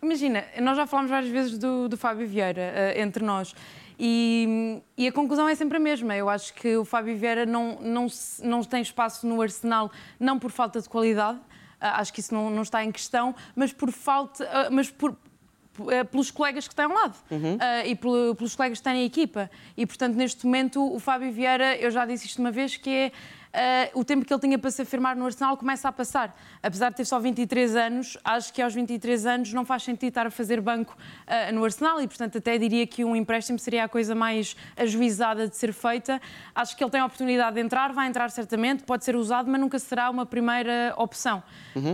imagina, nós já falámos várias vezes do, do Fábio Vieira eh, entre nós. E, e a conclusão é sempre a mesma. Eu acho que o Fábio Vieira não, não, não tem espaço no Arsenal, não por falta de qualidade, ah, acho que isso não, não está em questão, mas por falta. ah, mas por, pelos colegas que têm ao lado ah, e pelo- pelos colegas que têm na equipa. E, portanto, neste momento, o Fábio Vieira, eu já disse isto uma vez, que é ah, o tempo que ele tinha para se afirmar no Arsenal começa a passar. Apesar de ter só 23 anos, acho que aos 23 anos não faz sentido estar a fazer banco ah, no Arsenal e, portanto, até diria que um empréstimo seria a coisa mais ajuizada de ser feita. Acho que ele tem a oportunidade de entrar, vai entrar certamente, pode ser usado, mas nunca será uma primeira opção.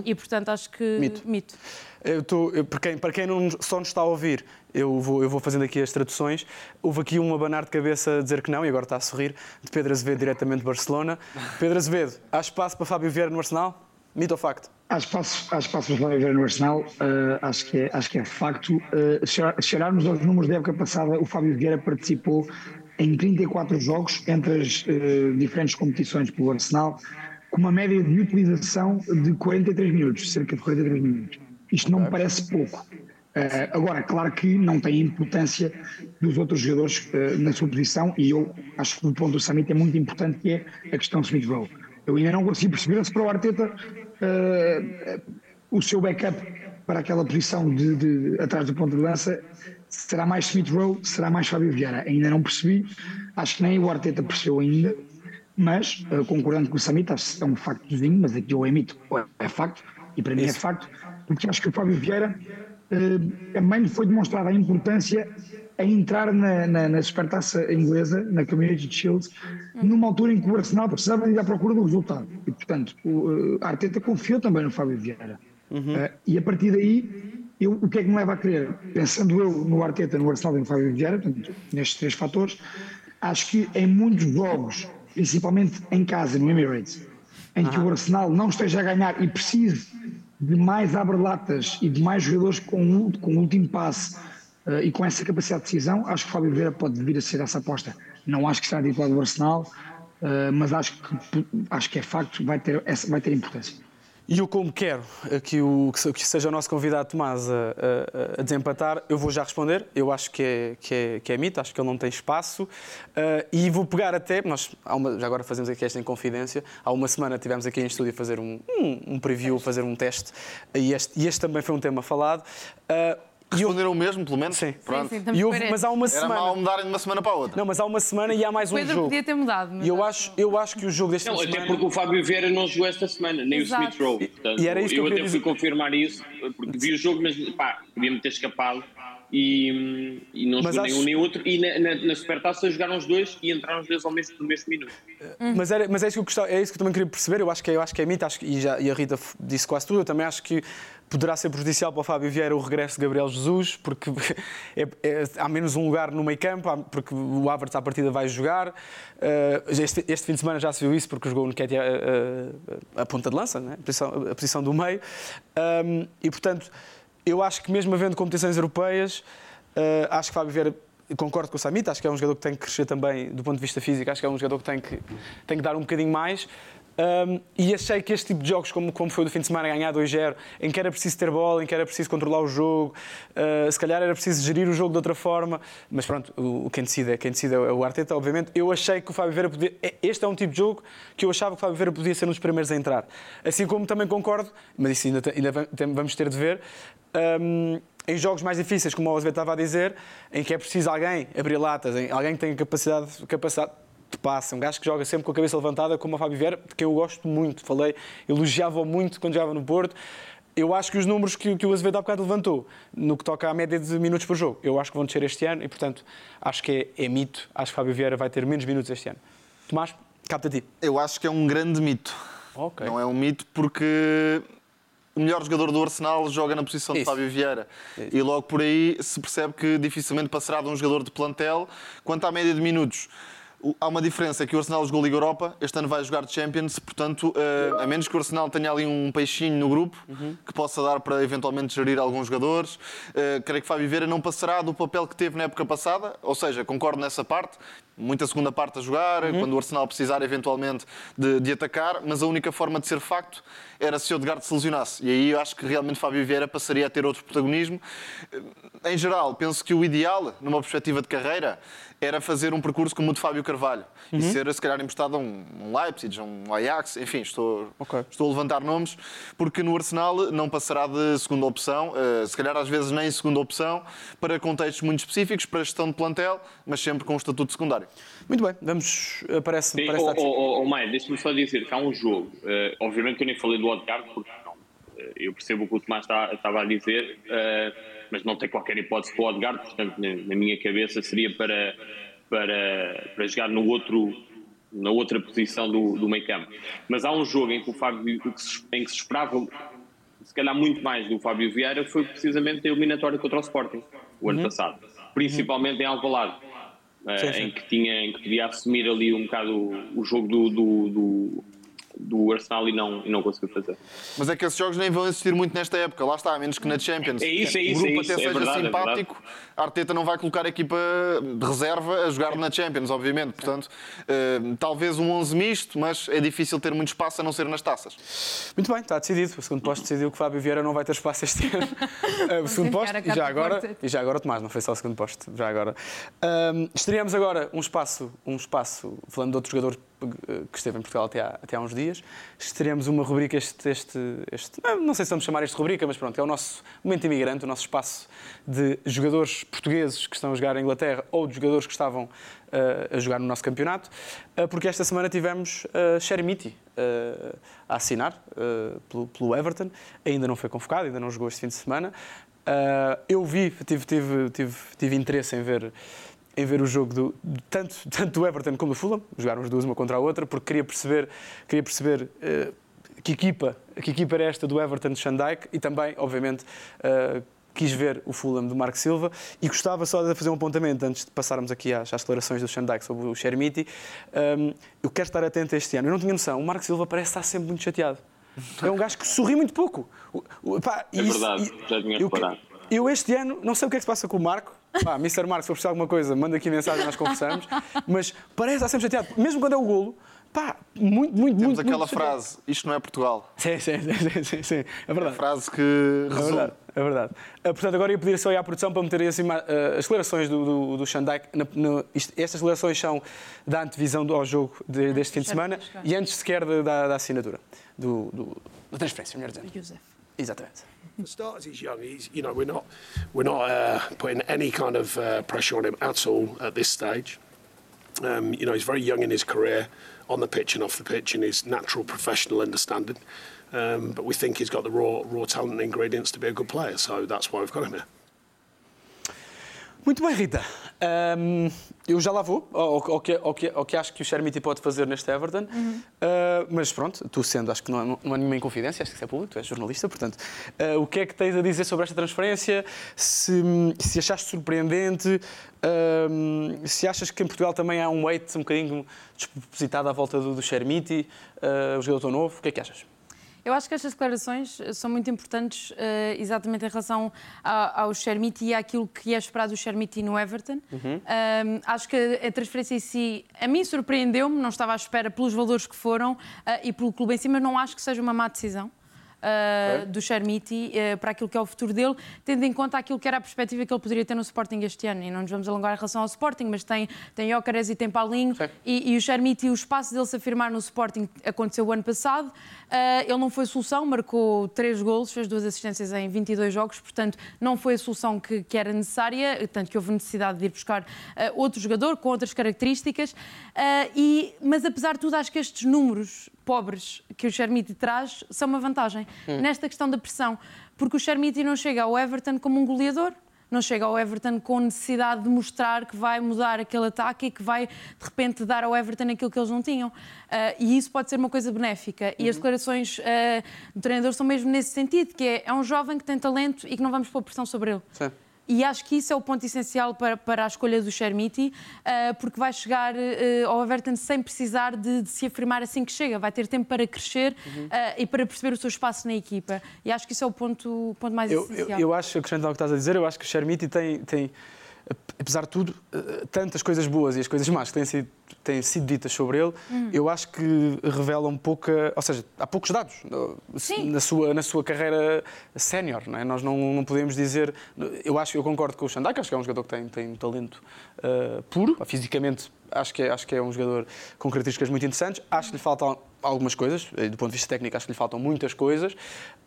E, portanto, acho que Mito. mito. Eu tô, eu- para quem, para quem não, só nos está a ouvir, eu vou, eu vou fazendo aqui as traduções. Houve aqui um abanar de cabeça a dizer que não, e agora está a sorrir, de Pedro Azevedo, diretamente de Barcelona. Pedro Azevedo, há espaço para Fábio Vieira no Arsenal? Mito ou facto? Há espaço, há espaço para Fábio Vieira no Arsenal, eh, acho, que é, acho que é facto. Eh, se olhar- se olharmos aos números da época passada, o Fábio Vieira participou em 34 jogos entre as eh, diferentes competições pelo Arsenal, com uma média de utilização de 43 minutos, cerca de 43 minutos. Isto não me parece pouco. Eh, agora, claro que não tem a importância dos outros jogadores eh, na sua posição, e eu acho que o ponto do Summit é muito importante, que é a questão de Smith Rowe. Eu ainda não consigo perceber se para o Arteta eh, o seu backup para aquela posição de, de- atrás do ponto de lança será mais Smith Rowe, será mais Fábio Vieira. Ainda não percebi, acho que nem o Arteta percebeu ainda. Mas, uh, concordando com o Samit, acho que é um factozinho, mas aqui eu emito, é facto, e para mim é facto, porque acho que o Fábio Vieira uh, também lhe foi demonstrada a importância a entrar na, na, na supertaça inglesa, na Community Shield, numa altura em que o Arsenal precisava ir à procura do resultado. E, portanto, o uh, Arteta confiou também no Fábio Vieira. Uhum. Uh, e a partir daí, eu, o que é que me leva a crer? Pensando eu no Arteta, no Arsenal e no Fábio Vieira, portanto, nestes três fatores, acho que em muitos jogos, principalmente em casa, no Emirates, em que o Arsenal não esteja a ganhar e precise de mais abre-latas e de mais jogadores com, com o último passe uh, e com essa capacidade de decisão, acho que o Fábio Vieira pode vir a ser essa aposta. Não acho que será titular do Arsenal, uh, mas acho que, acho que é facto, vai ter, vai ter importância. E eu, como quero que, o, que seja o nosso convidado Tomás a, a, a, desempatar, eu vou já responder. Eu acho que é, que é, que é mito, acho que ele não tem espaço. Uh, e vou pegar até, nós uma, já agora fazemos aqui esta em confidência, há uma semana tivemos aqui em estúdio a fazer um, um, um preview, fazer um teste, e este, e este também foi um tema falado. Uh, Responderam o mesmo, pelo menos? Sim. Pronto. Sim, sim, e houve, mas há uma Era semana. mal mudarem de uma semana para a outra. Não, mas há uma semana e há mais um Pedro jogo. podia ter mudado. Mas E eu acho, eu acho que o jogo deste Não, de até semana... porque o Fábio Vieira não jogou esta semana, nem Exato. o Smith Rowe. Portanto, E era isso que eu eu queria até fui confirmar isso, porque vi o jogo, mas pá, podia-me ter escapado e, e não Mas jogou acho- nenhum nem outro. E na, na, na Supertaça jogaram os dois e entraram os dois ao mesmo, no mesmo minuto. Mas, era, mas é, isso que eu gostava, é isso que eu também queria perceber. Eu acho que é, eu acho que é mito, acho que, e, já, e a Rita disse quase tudo. Eu também acho que poderá ser prejudicial para o Fábio Vieira o regresso de Gabriel Jesus, porque é- é- há menos um lugar no meio campo, porque o Havertz à partida vai jogar. Uh, este, este fim de semana já se viu isso, porque jogou no Ketia a, a, a ponta de lança, né? a, posição, a posição do meio. Um, e portanto, eu acho que mesmo havendo competições europeias, uh, acho que Fábio Vieira concordo com o Samit, acho que é um jogador que tem que crescer também do ponto de vista físico, acho que é um jogador que tem que, tem que dar um bocadinho mais. Um, e achei que este tipo de jogos, como, como foi o do fim de semana, ganhar 2-0, em que era preciso ter bola, em que era preciso controlar o jogo, uh, se calhar era preciso gerir o jogo de outra forma, mas pronto, o, quem, decide, é- quem decide é o Arteta, obviamente. Eu achei que o Fábio Vieira podia. é- Este é um tipo de jogo que eu achava que o Fábio Vieira podia ser um dos primeiros a entrar. Assim como também concordo, mas isso ainda, ainda vamos ter de ver. um, em jogos mais difíceis, como o Azevedo estava a dizer, em que é preciso alguém abrir latas, alguém que tenha capacidade, capacidade de passe, um gajo que joga sempre com a cabeça levantada, como o Fábio Vieira, de quem eu gosto muito, falei, elogiava-o muito quando jogava no Porto. Eu acho que os números que, que o Azevedo há bocado levantou, no que toca à média de minutos por jogo, eu acho que vão descer este ano e, portanto, acho que é, é mito. Acho que Fábio Vieira vai ter menos minutos este ano. Tomás, capta ti. Eu acho que é um grande mito. Ok. Não é um mito porque o melhor jogador do Arsenal joga na posição de Isso. Fábio Vieira. E logo por aí se percebe que dificilmente passará de um jogador de plantel. Quanto à média de minutos, há uma diferença, é que o Arsenal jogou Liga Europa, este ano vai jogar Champions, portanto, eh, a menos que o Arsenal tenha ali um peixinho no grupo que possa dar para eventualmente gerir alguns jogadores, eh, creio que Fábio Vieira não passará do papel que teve na época passada, ou seja, concordo nessa parte, muita segunda parte a jogar, quando o Arsenal precisar eventualmente de, de atacar, mas a única forma de ser facto era se o Odegaard se lesionasse. E aí eu acho que realmente Fábio Vieira passaria a ter outro protagonismo. Em geral, penso que o ideal, numa perspectiva de carreira, era fazer um percurso como o de Fábio Carvalho e ser, se calhar, emprestado a um, Leipzig, a um Ajax, enfim, estou, Ok. estou a levantar nomes, porque no Arsenal não passará de segunda opção, eh, se calhar às vezes nem segunda opção, para contextos muito específicos, para gestão de plantel, mas sempre com o estatuto secundário. Muito bem, vamos. Parece, Sim, parece oh, oh, oh, oh, Maia, deixa-me só dizer que há um jogo. eh, obviamente que eu nem falei do Odegaard, porque. Eh, eu percebo o que o Tomás está- estava a dizer, eh, mas não tem qualquer hipótese para o Odegaard, portanto, na, na minha cabeça seria para, para, para jogar no outro, na outra posição do, do meio campo. Mas há um jogo em que o Fábio, em que se esperava se calhar muito mais do Fábio Vieira foi precisamente a eliminatória contra o Sporting, o ano passado. Principalmente em Alvalade. eh, Sim, sim. em que tinha em que podia assumir ali um bocado o, o jogo do, do, do, do Arsenal e não, e não conseguiu fazer. Mas é que esses jogos nem vão existir muito nesta época, lá está, a menos que na Champions. É isso, é o isso, grupo é isso, até é seja verdade, é simpático, a Arteta não vai colocar a equipa de reserva a jogar na Champions, obviamente. Portanto, eh, talvez um 11 misto, mas é difícil ter muito espaço a não ser nas taças. Muito bem, está decidido. O segundo posto decidiu que Fábio Vieira não vai ter espaço este ano. Eh, o segundo posto, e já, agora, e já agora o Tomás, não foi só o segundo posto, já agora. Ahm, estreamos agora um espaço, um espaço, falando de outro jogador eh, que esteve em Portugal até há, até há uns dias, estreamos uma rubrica, este, este, este não, não sei se vamos chamar isto de rubrica, mas pronto, é o nosso momento imigrante, o nosso espaço de jogadores portugueses que estão a jogar em Inglaterra ou de jogadores que estavam uh, a jogar no nosso campeonato, uh, porque esta semana tivemos uh, Shermiti uh, a assinar pelo, pelo, Everton, ainda não foi convocado, ainda não jogou este fim de semana. eu vi, tive, tive, tive, tive interesse em ver em ver o jogo do, tanto, tanto do Everton como do Fulham, jogaram as duas uma contra a outra, porque queria perceber, queria perceber uh, que, equipa, que equipa era esta do Everton de Shandike e também, obviamente, uh, quis ver o Fulham do Marco Silva e gostava só de fazer um apontamento antes de passarmos aqui às, às declarações do Shandike sobre o Shermiti. Um, eu quero estar atento a este ano. Eu não tinha noção, o Marco Silva parece estar sempre muito chateado. É um gajo que sorri muito pouco. Pá, é isso, verdade, já tinha reparado. Eu este ano, não sei o que é que se passa com o Marco. Pá, Mr. Marco, se for precisar de alguma coisa, manda aqui mensagem, nós conversamos. Mas parece estar sempre chateado. Mesmo quando é o golo, pá, muito, muito, Temos muito. aquela muito frase, isto não é Portugal. Sim, sim, sim, sim, sim. É verdade. É a frase que resume. É. É verdade. Uh, portanto, agora ia pedir só à produção para meterem assim, uh, as declarações do, do, do estas declarações são da antevisão do, ao jogo de, deste fim de semana e antes sequer da, da, da assinatura, do, do, da transferência, melhor dizendo. Joseph. Exatamente. For starters, he's young. He's, you know, we're not, we're not uh, putting any kind of uh, pressure on him at all at this stage. Um, you know, he's very young in his career, on the pitch and off the pitch, in his natural professional understanding. Um, but we think he's got the raw, raw talent and ingredients to be a good player. So that's why we've got him here. Muito bem, Rita. Um, eu já lá vou, ao, ao, que, ao, que, ao que acho que o Shermiti pode fazer neste Everton. Uhum. Uh, mas pronto, tu sendo, acho que não, não, não há nenhuma inconfidência, acho que isso é público, tu és jornalista, portanto. Uh, o que é que tens a dizer sobre esta transferência? Se, se achaste surpreendente, uh, se achas que em Portugal também há um weight um bocadinho despropositado à volta do, do Shermiti, o jogador novo, o que é que achas? Eu acho que estas declarações eh, são muito importantes uh, exatamente em relação ao, ao Shermiti e àquilo que é esperado do Shermiti no Everton. Uhum. acho que a, a, transferência em si, a mim surpreendeu-me, não estava à espera pelos valores que foram uh, e pelo clube em si, mas não acho que seja uma má decisão uh, do Chermiti uh, para aquilo que é o futuro dele, tendo em conta aquilo que era a perspectiva que ele poderia ter no Sporting este ano. E não nos vamos alongar em relação ao Sporting, mas tem, tem Jócares e tem Paulinho. E, e, o Chermiti, o espaço dele se afirmar no Sporting aconteceu o ano passado. Uh, ele não foi solução, marcou três golos, fez duas assistências em 22 jogos, portanto, não foi a solução que, que era necessária, tanto que houve necessidade de ir buscar outro jogador com outras características. e, mas apesar de tudo, acho que estes números pobres que o Chermiti traz são uma vantagem hum. nesta questão da pressão, porque o Chermiti não chega ao Everton como um goleador, não chega ao Everton com necessidade de mostrar que vai mudar aquele ataque e que vai, de repente, dar ao Everton aquilo que eles não tinham. Uh, e isso pode ser uma coisa benéfica. Uhum. E as uhum. declarações uh, do treinador são mesmo nesse sentido, que é, é um jovem que tem talento e que não vamos pôr pressão sobre ele. Sim. E acho que isso é o ponto essencial para, para a escolha do Chermiti, uh, porque vai chegar uh, ao Everton sem precisar de, de, se afirmar assim que chega. Vai ter tempo para crescer uhum. uh, e para perceber o seu espaço na equipa. E acho que isso é o ponto, ponto mais eu, essencial. Eu, eu acho, acrescentando o que estás a dizer, eu acho que o Chermiti tem, tem apesar de tudo, eh, tantas coisas boas e as coisas más que têm sido, têm sido ditas sobre ele, hum. eu acho que revelam pouca. Ou seja, há poucos dados Sim. na sua, na sua carreira sénior. Não é? Nós não, não podemos dizer. Eu acho eu concordo com o Xandai, que acho que é um jogador que tem, tem um talento uh, puro, fisicamente. Acho que, é, acho que é um jogador com características muito interessantes. Acho que lhe faltam algumas coisas, do ponto de vista técnico, acho que lhe faltam muitas coisas.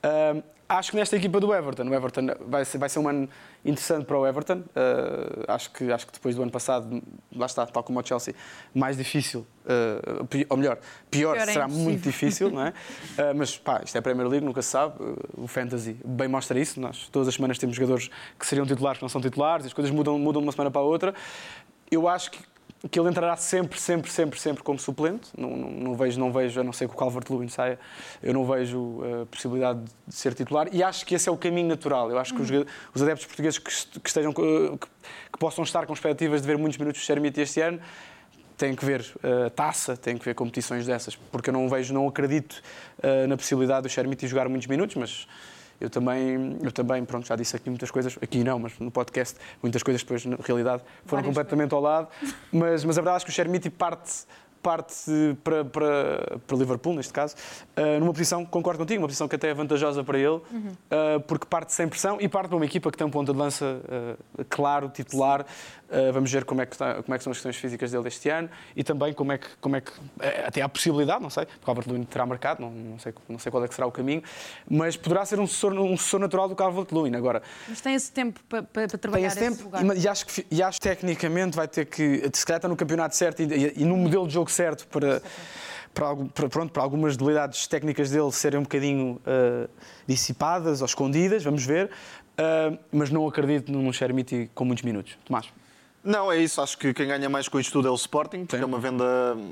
Uh, acho que nesta equipa do Everton, o Everton vai ser, vai ser um ano interessante para o Everton. Uh, acho, que, acho que depois do ano passado, lá está, tal como o Chelsea, mais difícil, uh, ou melhor, pior, pior é será muito difícil, não é? Uh, mas pá, isto é a Premier League, nunca se sabe. o Fantasy bem mostra isso. Nós todas as semanas temos jogadores que seriam titulares que não são titulares, as coisas mudam, mudam de uma semana para a outra. Eu acho que que ele entrará sempre, sempre, sempre, sempre como suplente. Não, não, não vejo, não vejo, a não ser que o Calvert-Lewin saia, eu não vejo a possibilidade de ser titular. E acho que esse é o caminho natural. Eu acho que os, uhum. os adeptos portugueses que, que estejam, que, que, possam estar com expectativas de ver muitos minutos de Xermite este ano, têm que ver uh, taça, têm que ver competições dessas, porque eu não vejo, não acredito uh, na possibilidade do Xermite jogar muitos minutos, mas eu também, eu também, pronto, já disse aqui muitas coisas, aqui não, mas no podcast, muitas coisas depois, na realidade, foram Várias completamente coisas. ao lado. Mas, mas a verdade é que o Chermiti parte parte para, para, para Liverpool, neste caso, uh, numa posição, concordo contigo, uma posição que até é vantajosa para ele, uhum. uh, porque parte sem pressão e parte para uma equipa que tem um ponto de lança uh, claro, titular. vamos ver como é, que está, como é que são as questões físicas dele este ano e também como é que, como é que até há possibilidade, não sei, porque o Albert Lewin terá marcado, não, não, sei, não sei qual é que será o caminho, mas poderá ser um sucessor, um sucessor natural do Albert Lewin. Agora, mas tem esse tempo para, para trabalhar tem esse, esse tempo lugar. E, e, acho que, e acho que tecnicamente vai ter que, se calhar está no campeonato certo e, e, e no modelo de jogo certo para, para, para, pronto, para algumas debilidades técnicas dele serem um bocadinho uh, dissipadas ou escondidas, vamos ver. Uh, mas não acredito num Chermiti com muitos minutos. Tomás. Não, é isso. Acho que quem ganha mais com isto tudo é o Sporting, porque Sim. é uma venda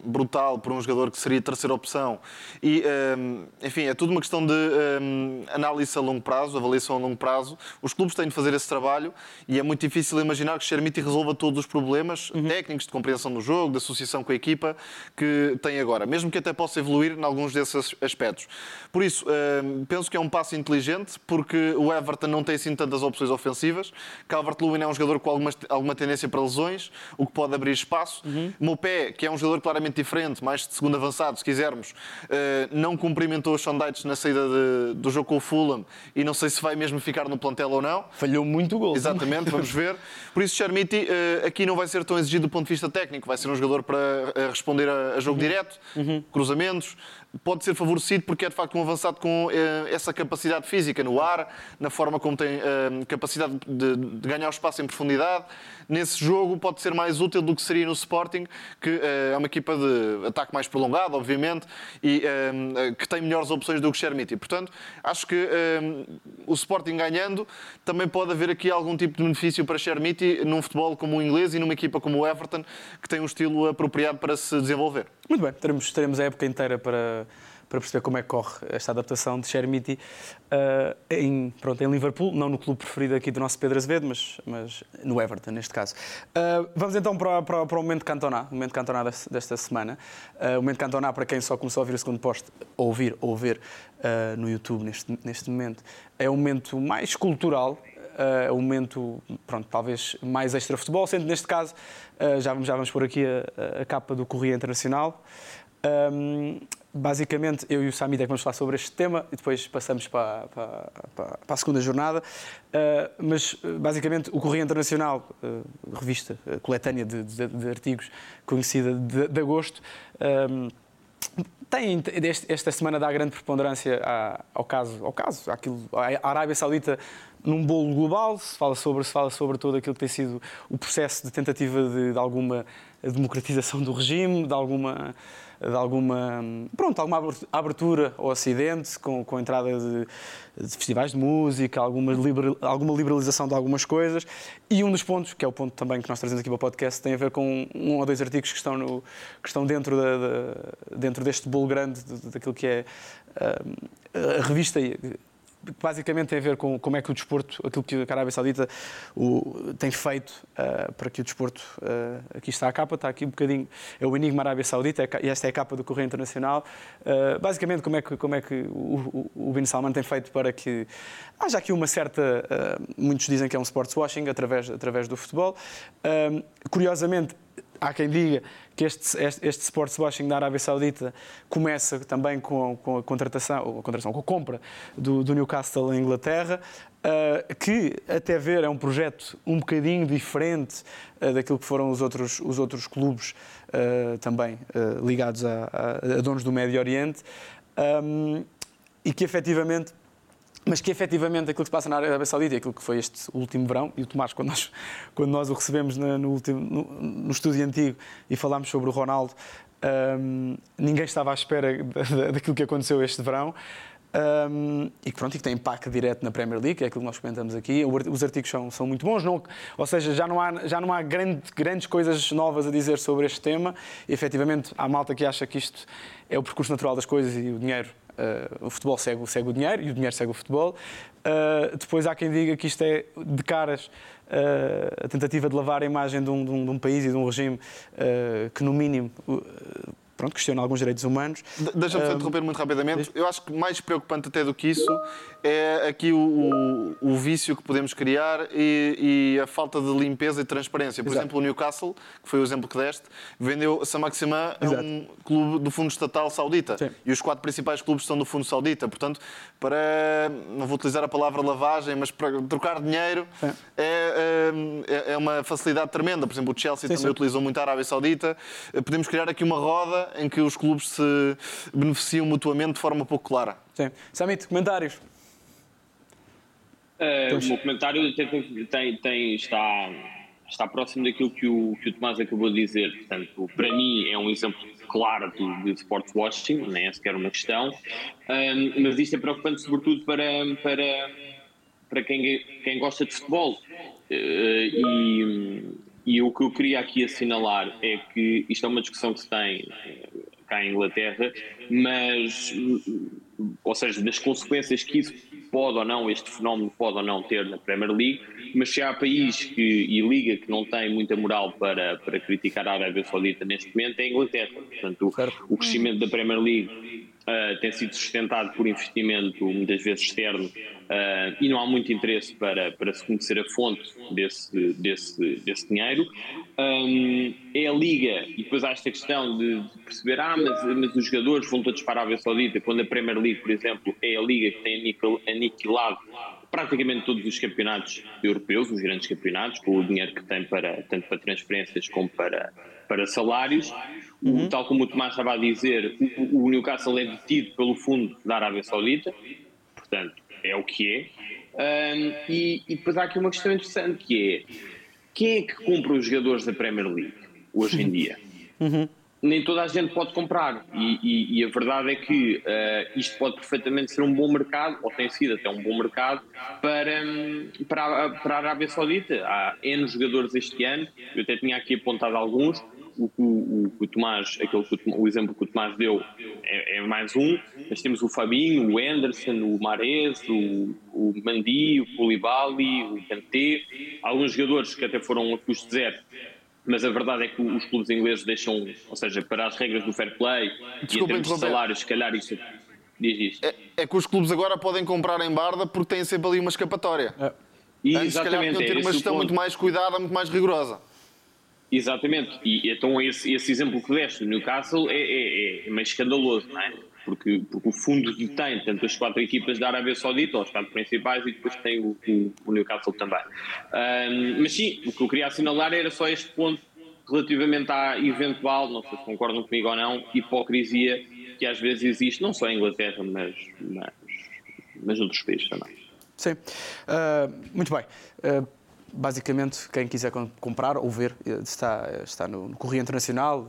brutal por um jogador que seria a terceira opção. E, um, enfim, é tudo uma questão de um, análise a longo prazo, avaliação a longo prazo. Os clubes têm de fazer esse trabalho e é muito difícil imaginar que Chermiti resolva todos os problemas uhum. técnicos de compreensão do jogo, de associação com a equipa que tem agora, mesmo que até possa evoluir em alguns desses aspectos. Por isso, um, penso que é um passo inteligente, porque o Everton não tem assim tantas opções ofensivas. Calvert-Lewin é um jogador com alguma, alguma tendência para para lesões, o que pode abrir espaço. Uhum. Mopé, que é um jogador claramente diferente, mais de segundo avançado, se quisermos, eh, não cumprimentou os Sondites na saída de, do jogo com o Fulham e não sei se vai mesmo ficar no plantel ou não. Falhou muito o gol. Exatamente, vamos ver. Por isso, Charmiti eh, aqui não vai ser tão exigido do ponto de vista técnico, vai ser um jogador para eh, responder a, jogo uhum. direto, uhum. cruzamentos, pode ser favorecido porque é de facto um avançado com eh, essa capacidade física no ar, na forma como tem eh, capacidade de, de, ganhar espaço em profundidade. Nesse jogo pode ser mais útil do que seria no Sporting, que eh, é uma equipa de ataque mais prolongado, obviamente, e que tem melhores opções do que Chermiti. Portanto, acho que o Sporting ganhando também pode haver aqui algum tipo de benefício para Chermiti num futebol como o inglês e numa equipa como o Everton, que tem um estilo apropriado para se desenvolver. Muito bem, teremos, teremos a época inteira para, para perceber como é que corre esta adaptação de Chermiti uh, em, pronto, em Liverpool, não no clube preferido aqui do nosso Pedro Azevedo, mas, mas no Everton, neste caso. Uh, vamos então para, para, para, o momento Cantona, o momento Cantona desta semana. Uh, o momento Cantona, para quem só começou a ouvir o segundo post, ouvir ou ver no YouTube neste, neste momento, é o momento mais cultural uh, o momento, pronto, talvez mais extra-futebol, sendo neste caso, uh, já, vamos, já vamos pôr aqui a, a capa do Correio Internacional. Um, basicamente, eu e o Samida é vamos falar sobre este tema e depois passamos para, para, para, a segunda jornada. Uh, mas, basicamente, o Correio Internacional, uh, revista uh, coletânea de, de, de, artigos conhecida de, de agosto, um, tem, esta semana dá grande preponderância ao caso, ao caso à Arábia Saudita num bolo global, se fala sobre, se fala sobre todo aquilo que tem sido o processo de tentativa de, de alguma democratização do regime, de alguma de alguma, pronto, alguma abertura ao Ocidente, com, com a entrada de, de festivais de música, alguma, alguma liberalização de algumas coisas. E um dos pontos, que é o ponto também que nós trazemos aqui para o podcast, tem a ver com um ou dois artigos que estão, no, que estão dentro, da, da, dentro deste bolo grande daquilo que é a, a revista basicamente tem a ver com como é que o desporto, aquilo que a Arábia Saudita o, tem feito uh, para que o desporto. Uh, aqui está a capa, está aqui um bocadinho. É o Enigma Arábia Saudita, é, e esta é a capa do Correio Internacional. Uh, basicamente, como é que, como é que o, o, o Bin Salman tem feito para que haja aqui uma certa. muitos dizem que é um sports washing através, através do futebol. curiosamente, há quem diga que este, este, este sports washing da Arábia Saudita começa também com, com a contratação, ou a contratação, com a compra do, do Newcastle em Inglaterra, uh, que até ver é um projeto um bocadinho diferente uh, daquilo que foram os outros, os outros clubes uh, também ligados a, a, a, donos do Médio Oriente, um, e que efetivamente mas que efetivamente aquilo que se passa na Arábia Saudita, aquilo que foi este último verão, e o Tomás, quando nós, quando nós o recebemos no, último, no, no estúdio antigo e falámos sobre o Ronaldo, um, ninguém estava à espera daquilo que aconteceu este verão. Um, e que, pronto, e que tem impacto direto na Premier League, é aquilo que nós comentamos aqui. Os artigos são, são muito bons, não, ou seja, já não há, já não há grande, grandes coisas novas a dizer sobre este tema. E, efetivamente, há malta que acha que isto é o percurso natural das coisas e o dinheiro Uh, o futebol segue, segue, o dinheiro e o dinheiro segue o futebol. Uh, depois há quem diga que isto é de caras uh, a tentativa de lavar a imagem de um, de um, de um país e de um regime que, no mínimo, pronto, questiona alguns direitos humanos. De- Deixa-me só interromper muito rapidamente. Eu acho que mais preocupante até do que isso é aqui o, o- o vício que podemos criar e, e a falta de limpeza e transparência. Por Exato. exemplo, o Newcastle, que foi o exemplo que deste, vendeu Saint-Maximin a Exato. um clube do fundo estatal saudita. Sim. E os quatro principais clubes são do fundo saudita. Portanto, para, não vou utilizar a palavra lavagem, mas para trocar dinheiro é, é, é uma facilidade tremenda. Por exemplo, o Chelsea Sim, também sim. utilizou muito a Arábia Saudita. Eh, Podemos criar aqui uma roda em que os clubes se beneficiam mutuamente de forma pouco clara. Sim. Samit, comentários? Uh, o meu comentário tem, tem- tem- está, está próximo daquilo que o, que o Tomás acabou de dizer. Portanto, para mim é um exemplo claro de, de sports watching, nem é sequer uma questão. Um, mas isto é preocupante sobretudo para, para, para quem, quem gosta de futebol. Uh, e, e o que eu queria aqui assinalar é que isto é uma discussão que se tem eh, cá em Inglaterra, mas, ou seja, das consequências que isso pode ou não, este fenómeno pode ou não ter na Premier League, mas se há país que, e liga que não tem muita moral para, para criticar a Arábia Saudita neste momento é a Inglaterra. Portanto, o, o crescimento da Premier League Uh, tem sido sustentado por investimento muitas vezes externo uh, e não há muito interesse para, para se conhecer a fonte desse, desse, desse dinheiro. Um, é a Liga, e depois há esta questão de, de perceber, ah, mas, mas os jogadores vão todos para a Arábia Saudita, quando a Premier League, por exemplo, é a Liga que tem aniquil- aniquilado praticamente todos os campeonatos europeus, os grandes campeonatos, com o dinheiro que tem para, tanto para transferências como para, para salários. O, tal como o Tomás estava a dizer, o, o Newcastle é detido pelo fundo da Arábia Saudita, portanto, é o que é. Ahm, e, e depois há aqui uma questão interessante que é quem é que compra os jogadores da Premier League hoje em dia? nem toda a gente pode comprar. E, e- e a verdade é que eh, isto pode perfeitamente ser um bom mercado, ou tem sido até um bom mercado, para, para, para a Arábia Saudita. Há N jogadores este ano, eu até tinha aqui apontado alguns. O, o, o, o Tomás, aquele que o, o exemplo que o Tomás deu é, é mais um, mas temos o Fabinho, o Anderson, o Mares, o, o Mandi, o Koulibaly, o Kanté, alguns jogadores que até foram a custo zero mas a verdade é que os clubes ingleses deixam, ou seja, para as regras do fair play e em Desculpa termos salários, se calhar isso diz isto. É, é que os clubes agora podem comprar em barda porque têm sempre ali uma escapatória. E Antes, se calhar, exatamente, podiam é ter uma gestão muito mais cuidada, muito mais rigorosa. Exatamente, e então esse, esse exemplo que deste do Newcastle é, é, é meio escandaloso, não é? Porque, porque o fundo detém tanto as quatro equipas da Arábia Saudita, os quatro principais, e depois tem o, o- o Newcastle também. Ahm, mas sim, o que eu queria assinalar era só este ponto relativamente à eventual, não sei se concordam comigo ou não, hipocrisia que às vezes existe, não só em Inglaterra, mas, mas, mas noutros países também. Sim. Ah, muito bem. Ah, basicamente, quem quiser com- comprar ou ver, eh, está, está no, no Correio Internacional,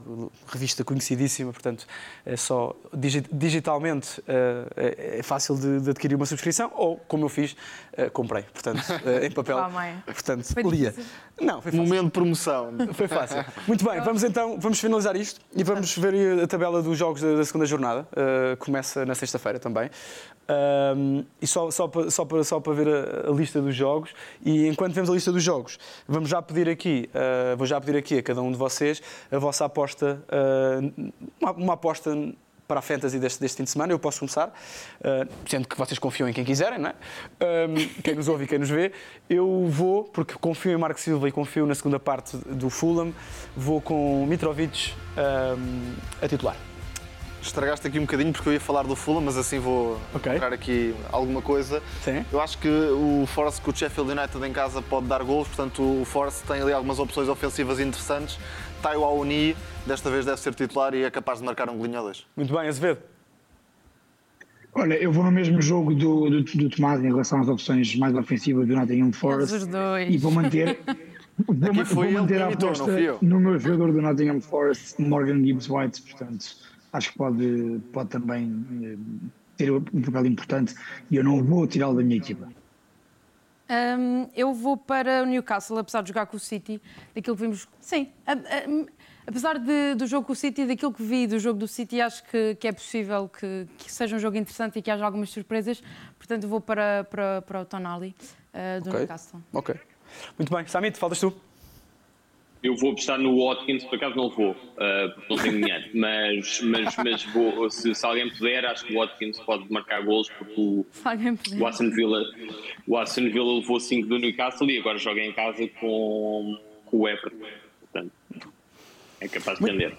revista conhecidíssima, portanto, é só digi- digitalmente eh, é, é fácil de, de adquirir uma subscrição ou, como eu fiz, eh, comprei, portanto, eh, em papel. Portanto, Foi lia. difícil? Não, foi fácil. Momento de promoção. Foi fácil. Muito bem, vamos então vamos finalizar isto e vamos ver a tabela dos jogos da, da segunda jornada. Uh, começa na sexta-feira também. Um, e só, só, para, só, para, só para ver a, a lista dos jogos. E enquanto vemos a lista dos jogos, vamos já pedir aqui, uh, vou já pedir aqui a cada um de vocês a vossa aposta, uh, uma, uma aposta para a Fantasy deste, deste fim de semana. Eu posso começar, uh, sendo que vocês confiam em quem quiserem, não é? Um, quem nos ouve e quem nos vê. Eu vou, porque confio em Marco Silva e confio na segunda parte do Fulham, vou com Mitrovic um, a titular. Estragaste aqui um bocadinho porque eu ia falar do Fulham, mas assim vou Ok. colocar aqui alguma coisa. Sim. Eu acho que o Force com o Sheffield United em casa pode dar gols, portanto o Force tem ali algumas opções ofensivas interessantes. Taio Aoni, desta vez deve ser titular e é capaz de marcar um golinho ou dois. Muito bem, Azevedo. Olha, eu vou no mesmo jogo do, do, do Tomás em relação às opções mais ofensivas do Nottingham Forest os dois. e vou manter, vou, ma- foi vou manter a aposta no meu jogador do Nottingham Forest, Morgan Gibbs White, portanto acho que pode, pode também eh, ter um papel importante e eu não vou tirá-lo da minha equipa. Hum, eu vou para o Newcastle, apesar de jogar com o City, daquilo que vimos. Sim, a- a- apesar de- do jogo com o City, daquilo que vi do jogo do City, acho que, que é possível que, que seja um jogo interessante e que haja algumas surpresas. Portanto, vou para, para, para o Tonali uh, do Ok. Newcastle. Ok. Muito bem. Samit, faltas tu. Eu vou apostar no Watkins, por acaso não vou, uh, porque não tenho dinheiro, mas, mas, mas vou, se, se, alguém puder, acho que o Watkins pode marcar gols, porque o, o, Aston, Villa, o Aston Villa levou 5 do Newcastle e agora joga em casa com, com o Everton. Portanto, é capaz de entender.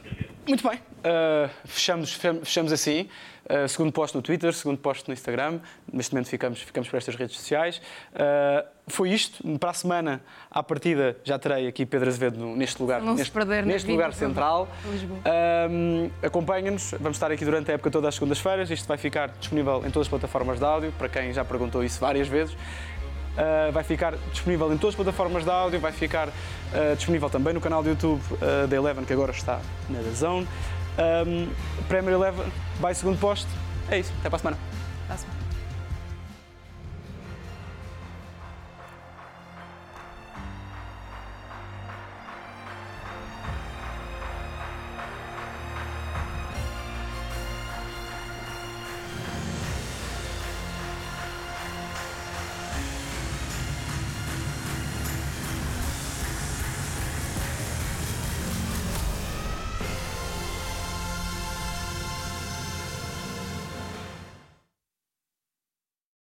Muito bem, uh, fechamos, fechamos assim. Uh, segundo posto no Twitter, segundo posto no Instagram. Neste momento ficamos, ficamos por estas redes sociais. Uh, foi isto. Para a semana, à partida, já terei aqui Pedro Azevedo neste lugar, Não neste, perder neste lugar central. Uh, Acompanhem-nos. Vamos estar aqui durante a época todas as segundas-feiras. Isto vai ficar disponível em todas as plataformas de áudio, para quem já perguntou isso várias vezes. Uh, vai ficar disponível em todas as plataformas de áudio, vai ficar uh, disponível também no canal do YouTube uh, da Eleven, que agora está na Zone. Um, Premier Eleven vai segundo posto. É isso, até para a semana. Até a semana.